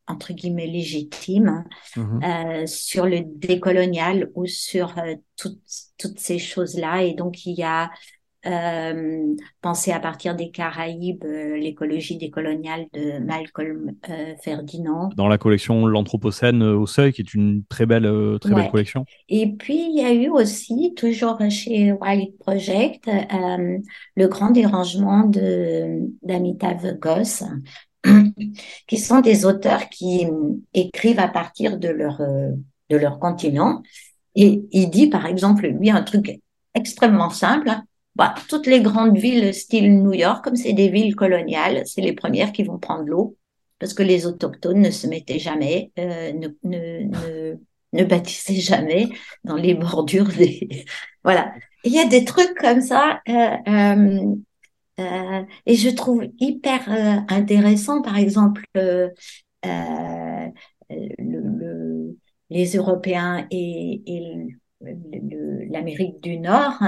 entre guillemets légitime mmh sur le décolonial ou sur toutes toutes ces choses là et donc il y a euh, penser à partir des Caraïbes, euh, l'écologie décoloniale de Malcolm euh, Ferdinand. Dans la collection L'Anthropocène au Seuil, qui est une très belle, très belle collection. Et puis, il y a eu aussi, toujours chez Wild Project, le grand dérangement d'Amitav Ghosh, qui sont des auteurs qui écrivent à partir de leur, de leur continent. Et il dit, par exemple, lui, un truc extrêmement simple, bah, toutes les grandes villes style New York, comme c'est des villes coloniales, c'est les premières qui vont prendre l'eau parce que les autochtones ne se mettaient jamais, euh, ne, ne, ne, ne, bâtissaient jamais dans les bordures des... voilà. Il y a des trucs comme ça. Euh, euh, euh et je trouve hyper euh, intéressant, par exemple, euh, le, les Européens et, et l'Amérique du Nord,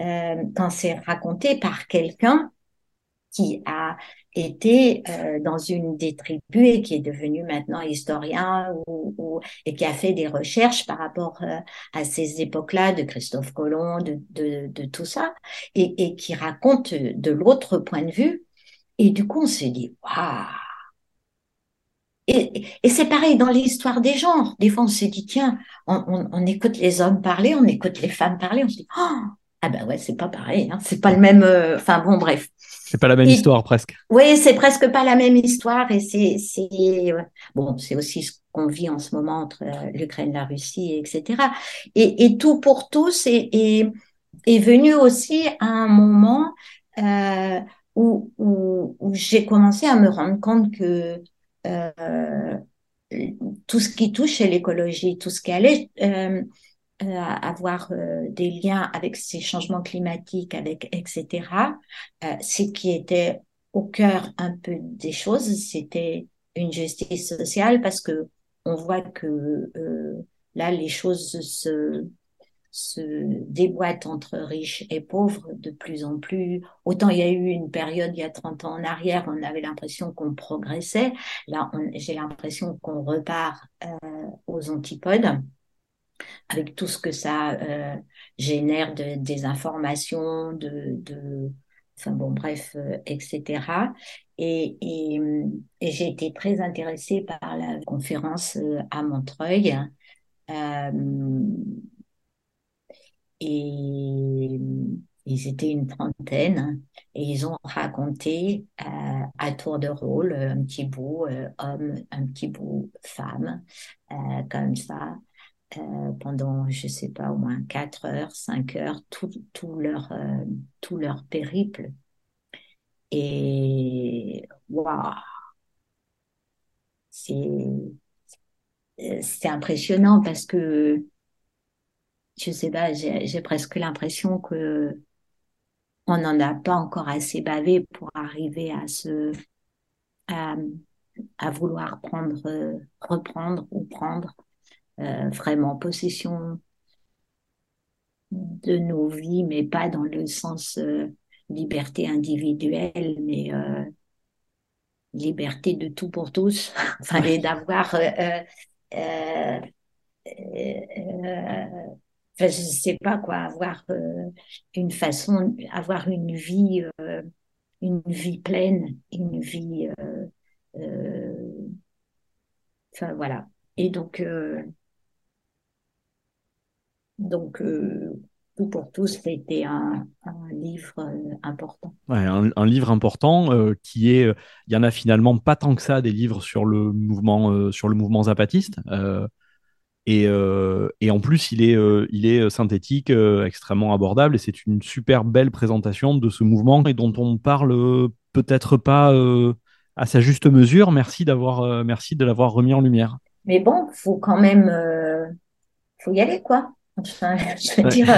euh, quand c'est raconté par quelqu'un qui a été euh, dans une des tribus et qui est devenu maintenant historien ou, et qui a fait des recherches par rapport euh, à ces époques-là de Christophe Colomb, de, de, de tout ça, et, et, qui raconte de l'autre point de vue. Et du coup, on se dit, waouh et, et c'est pareil dans l'histoire des genres. Des fois, on se dit, tiens, on, on, on, écoute les hommes parler, on écoute les femmes parler, on se dit, oh, ah ben ouais, c'est pas pareil, hein, c'est pas le même. Euh, enfin bon, bref. C'est pas la même histoire presque. Oui, c'est presque pas la même histoire et c'est bon, c'est aussi ce qu'on vit en ce moment entre euh, l'Ukraine, la Russie, etc. Et, et tout pour tous est, est, est venu aussi à un moment euh, où, où, où j'ai commencé à me rendre compte que tout ce qui touche l'écologie, tout ce qui allait euh, euh, avoir euh, des liens avec ces changements climatiques, avec etc. Euh, ce qui était au cœur un peu des choses, c'était une justice sociale parce que on voit que euh, là les choses se se déboîtent entre riches et pauvres de plus en plus. Autant il y a eu une période il y a 30 ans en arrière, on avait l'impression qu'on progressait. Là, j'ai l'impression qu'on repart euh, aux antipodes avec tout ce que ça euh, génère de désinformation, de, de, enfin bon, bref, euh, etc. Et, j'ai été très intéressée par la conférence à Montreuil. Et ils étaient une trentaine et ils ont raconté euh, à tour de rôle un petit bout euh, homme, un petit bout femme, euh, comme ça, euh, pendant, je sais pas, au moins quatre heures, cinq heures, tout, tout leur, euh, tout leur périple. Et waouh, c'est impressionnant parce que je sais pas, j'ai presque l'impression que on n'en a pas encore assez bavé pour arriver à se à, à vouloir prendre reprendre ou prendre euh, vraiment possession de nos vies, mais pas dans le sens euh, liberté individuelle, mais euh, liberté de tout pour tous, enfin, d'avoir euh, euh, enfin, je sais pas quoi, avoir une façon, avoir une vie, une vie pleine, une vie, enfin voilà. Et donc, donc, euh, Tout pour tous, c'était un, un livre euh, important. Un, livre important euh, qui est, il y en a finalement pas tant que ça des livres sur le mouvement, euh, sur le mouvement zapatiste. Euh, et, euh, et, en plus, il est, il est synthétique, extrêmement abordable, et c'est une super belle présentation de ce mouvement et dont on parle peut-être pas à sa juste mesure. Merci d'avoir, merci de l'avoir remis en lumière. Mais bon, faut quand même, faut y aller, quoi. Enfin, je veux dire,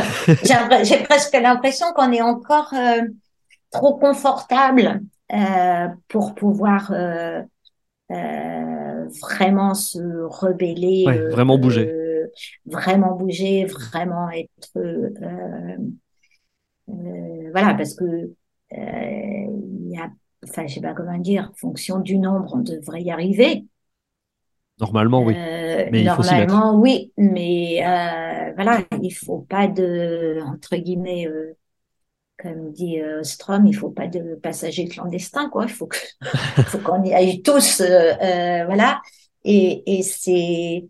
j'ai presque l'impression qu'on est encore euh, trop confortable euh, pour pouvoir euh, euh vraiment se rebeller, ouais, vraiment bouger, euh, vraiment bouger, vraiment être, voilà, parce que il y a, enfin, je sais pas comment dire, fonction du nombre, on devrait y arriver. Normalement, oui. Euh, mais normalement, oui, mais euh, voilà, il faut pas de, entre guillemets, euh, comme dit euh, Strom, il faut pas de passagers clandestins, quoi. Il faut que, faut qu'on y aille tous, euh, euh, voilà. Et, et c'est,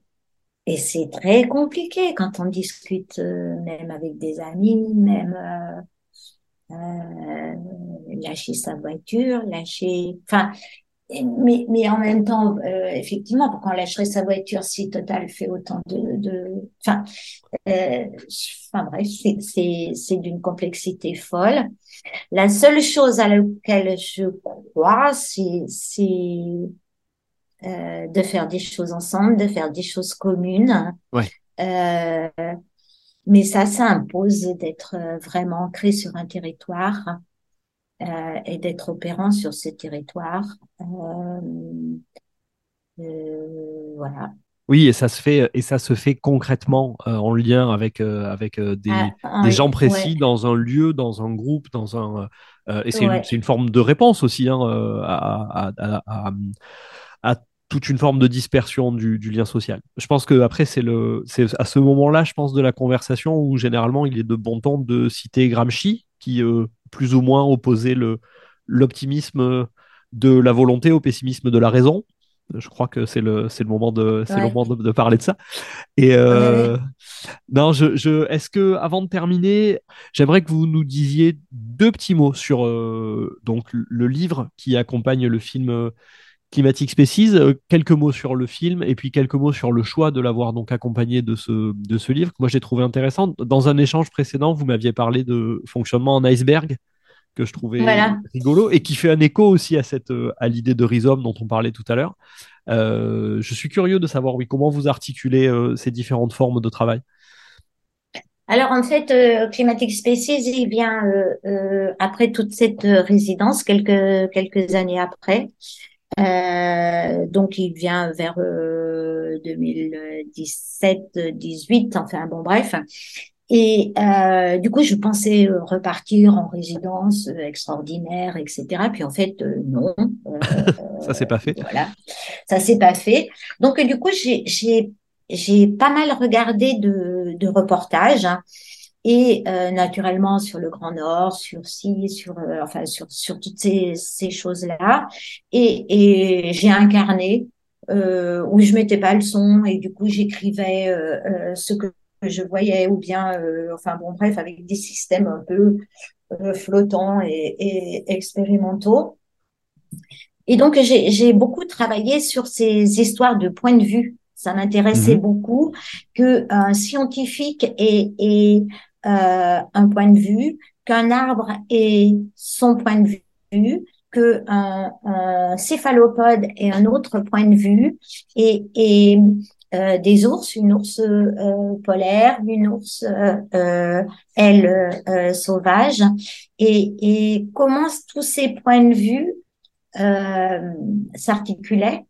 et c'est très compliqué quand on discute, même avec des amis, même lâcher sa voiture, lâcher, enfin, mais, mais en même temps, euh, effectivement, pourquoi on lâcherait sa voiture si Total fait autant de, de... enfin, euh, enfin bref, c'est c'est d'une complexité folle. La seule chose à laquelle je crois, c'est c'est euh, de faire des choses ensemble, de faire des choses communes. Ouais. Euh, mais ça, ça impose d'être vraiment ancré sur un territoire euh, et d'être opérant sur ces territoires. Euh, euh, voilà. Oui, et ça se fait, et ça se fait concrètement euh, en lien avec, euh, avec euh, des, ah, des oui, gens précis ouais, dans un lieu, dans un groupe, dans un, et c'est une, ouais. une forme de réponse aussi hein, à, à, à, à, toute une forme de dispersion du, du lien social. Je pense que après c'est le, c'est à ce moment-là, je pense, de la conversation où généralement il est de bon ton de citer Gramsci, qui plus ou moins opposait le, l'optimisme de la volonté au pessimisme de la raison. Je crois que c'est le, le moment, de, le moment de, de parler de ça. Et euh, ouais. non, je, je, est-ce que avant de terminer, j'aimerais que vous nous disiez deux petits mots sur euh, donc le livre qui accompagne le film Climatic Species, euh, quelques mots sur le film et puis quelques mots sur le choix de l'avoir donc accompagné de ce, de ce livre que moi j'ai trouvé intéressant. Dans un échange précédent, vous m'aviez parlé de fonctionnement en iceberg que je trouvais Voilà. rigolo et qui fait un écho aussi à cette euh, à l'idée de rhizome dont on parlait tout à l'heure. je suis curieux de savoir, oui, comment vous articulez ces différentes formes de travail. Alors en fait, euh, Climatic Spaces, il vient euh, euh, après toute cette résidence, quelques quelques années après. Donc il vient vers 2017-18, enfin bon bref. Et du coup, je pensais repartir en résidence extraordinaire, etc. Puis en fait, non. ça s'est pas fait. Voilà, ça s'est pas fait. Donc du coup, j'ai j'ai pas mal regardé de, de reportages hein, et euh, naturellement sur le Grand Nord, sur si, sur euh, enfin sur sur toutes ces, ces choses là et, et j'ai incarné euh, où je mettais pas le son et du coup j'écrivais euh, ce que je voyais ou bien enfin bon bref avec des systèmes un peu flottants et, et expérimentaux. Et donc j'ai beaucoup travaillé sur ces histoires de point de vue ça m'intéressait mhm. beaucoup que un scientifique ait, ait euh, un point de vue, qu'un arbre ait son point de vue, que un, un, céphalopode ait un autre point de vue, et, et euh, des ours, une ours euh, polaire, une ours euh, elle euh, sauvage, et, et comment tous ces points de vue s'articulaient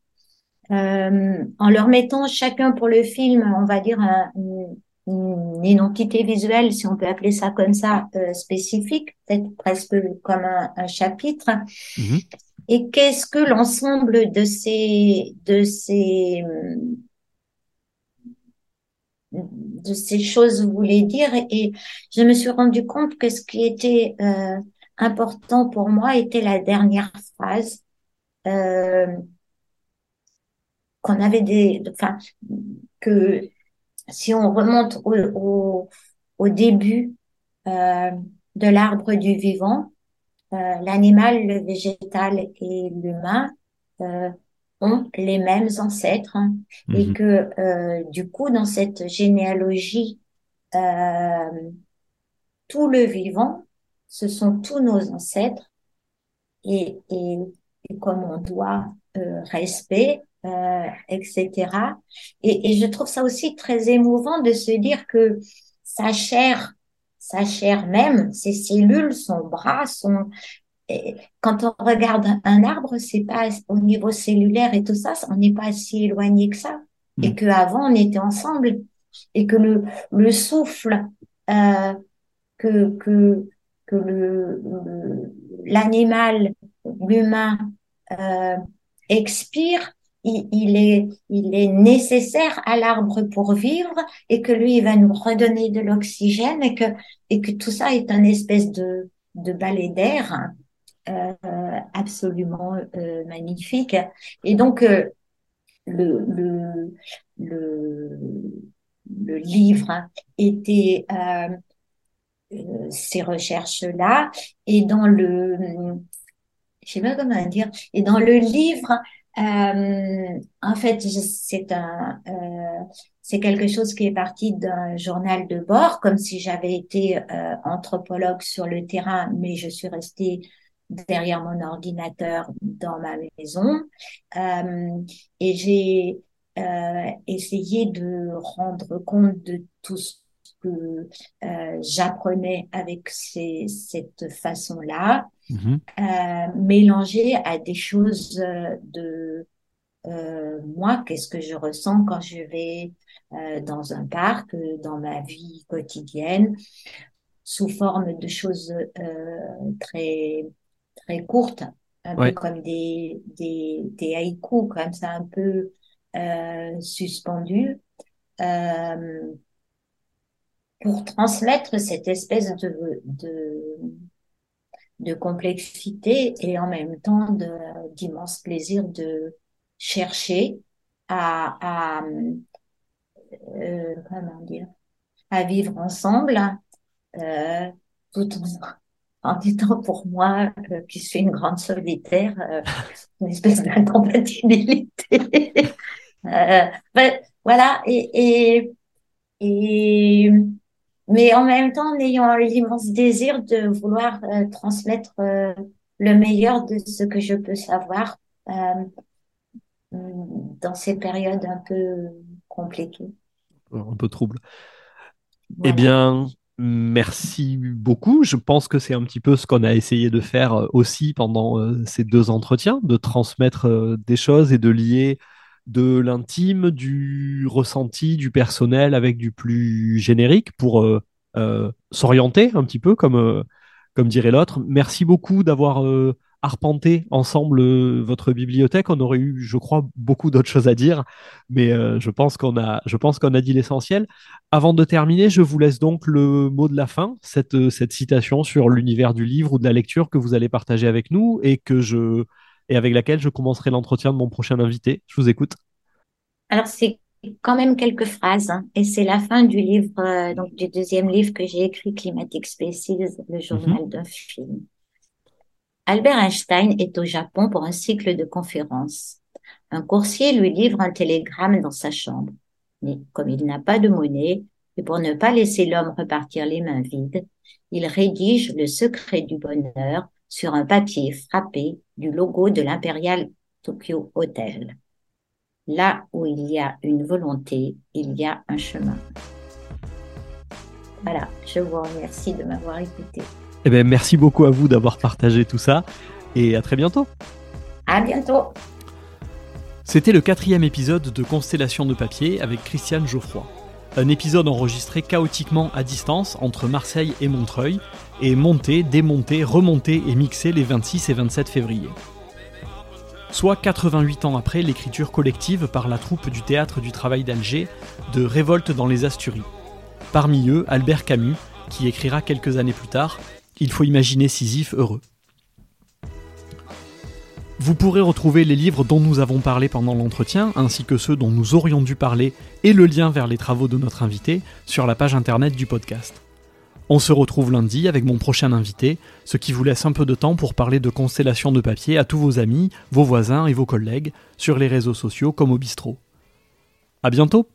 euh, en leur mettant chacun pour le film, on va dire, une, une, identité visuelle, si on peut appeler ça comme ça, euh, spécifique, peut-être presque comme un, un chapitre. Mhm. Et qu'est-ce que l'ensemble de ces, de ces, de ces choses voulait dire? Et je me suis rendu compte que ce qui était euh, important pour moi était la dernière phrase euh, qu'on avait des, enfin, que si on remonte au, au, au début euh, de l'arbre du vivant, euh, l'animal, le végétal et l'humain euh, ont les mêmes ancêtres. hein, et mhm. que euh, du coup dans cette généalogie, euh, tout le vivant, ce sont tous nos ancêtres. Et, et, et comme on doit euh, respect, euh, etc. Et, et, je trouve ça aussi très émouvant de se dire que sa chair, sa chair même, ses cellules, son bras, son quand on regarde un arbre, c'est pas au niveau cellulaire et tout ça, on n'est pas si éloigné que ça. Et mm. que avant on était ensemble et que le, le souffle euh, que que que le l'animal, l'humain euh, expire, il, est, il est nécessaire à l'arbre pour vivre et que lui, il va nous redonner de l'oxygène et que, et que tout ça est un espèce de, de balai d'air euh, absolument euh, magnifique. Et donc, euh, le, le, le, le, livre était euh, euh, ces recherches-là et dans le je sais pas comment dire et dans le livre euh, en fait, c'est un, euh, c'est quelque chose qui est parti d'un journal de bord, comme si j'avais été euh, anthropologue sur le terrain, mais je suis restée derrière mon ordinateur dans ma maison, et j'ai essayé de rendre compte de tout ce que j'apprenais avec cette façon-là. Mhm. Euh, à des choses euh, de euh, moi, qu'est-ce que je ressens quand je vais euh, dans un parc, euh, dans ma vie quotidienne, sous forme de choses très très courtes, un peu comme des, des, des haïkus, comme ça, un peu suspendus, pour transmettre cette espèce de, de de complexité et en même temps d'immense plaisir de chercher à, euh, comment dire à vivre ensemble euh, tout en, en, étant pour moi euh, qui suis une grande solitaire euh, une espèce d'incompatibilité. Ben, voilà et mais en même temps en ayant l'immense désir de vouloir euh, transmettre euh, le meilleur de ce que je peux savoir. Euh, dans ces périodes un peu compliquées. Un peu troubles. Eh bien, merci beaucoup. Je pense que c'est un petit peu ce qu'on a essayé de faire aussi pendant ces deux entretiens, de transmettre des choses et de lier de l'intime, du ressenti, du personnel avec du plus générique pour s'orienter un petit peu, comme, comme dirait l'autre. Merci beaucoup d'avoir arpenter ensemble euh, votre bibliothèque. On aurait eu, je crois, beaucoup d'autres choses à dire, mais euh, je pense qu'on a, a dit l'essentiel. Avant de terminer, je vous laisse donc le mot de la fin, cette, euh, cette citation sur l'univers du livre ou de la lecture que vous allez partager avec nous et que je et avec laquelle je commencerai l'entretien de mon prochain invité. Je vous écoute. Alors c'est quand même quelques phrases hein, et c'est la fin du livre, donc du deuxième livre que j'ai écrit, Climatic Species, le journal mhm. d'un film. Albert Einstein est au Japon pour un cycle de conférences. Un coursier lui livre un télégramme dans sa chambre. Mais comme il n'a pas de monnaie, et pour ne pas laisser l'homme repartir les mains vides, il rédige le secret du bonheur sur un papier frappé du logo de l'Imperial Tokyo Hotel. Là où il y a une volonté, il y a un chemin. Voilà, je vous remercie de m'avoir écouté. Eh bien, merci beaucoup à vous d'avoir partagé tout ça et à très bientôt. À bientôt. C'était le quatrième épisode de Constellation de papier avec Christiane Geoffroy. Un épisode enregistré chaotiquement à distance entre Marseille et Montreuil et monté, démonté, remonté et mixé les 26 et 27 février. Soit 88 ans après l'écriture collective par la troupe du théâtre du travail d'Alger de Révolte dans les Asturies. Parmi eux, Albert Camus, qui écrira quelques années plus tard il faut imaginer Sisyphe heureux. Vous pourrez retrouver les livres dont nous avons parlé pendant l'entretien, ainsi que ceux dont nous aurions dû parler, et le lien vers les travaux de notre invité sur la page internet du podcast. On se retrouve lundi avec mon prochain invité, ce qui vous laisse un peu de temps pour parler de constellations de papier à tous vos amis, vos voisins et vos collègues, sur les réseaux sociaux comme au bistrot. A bientôt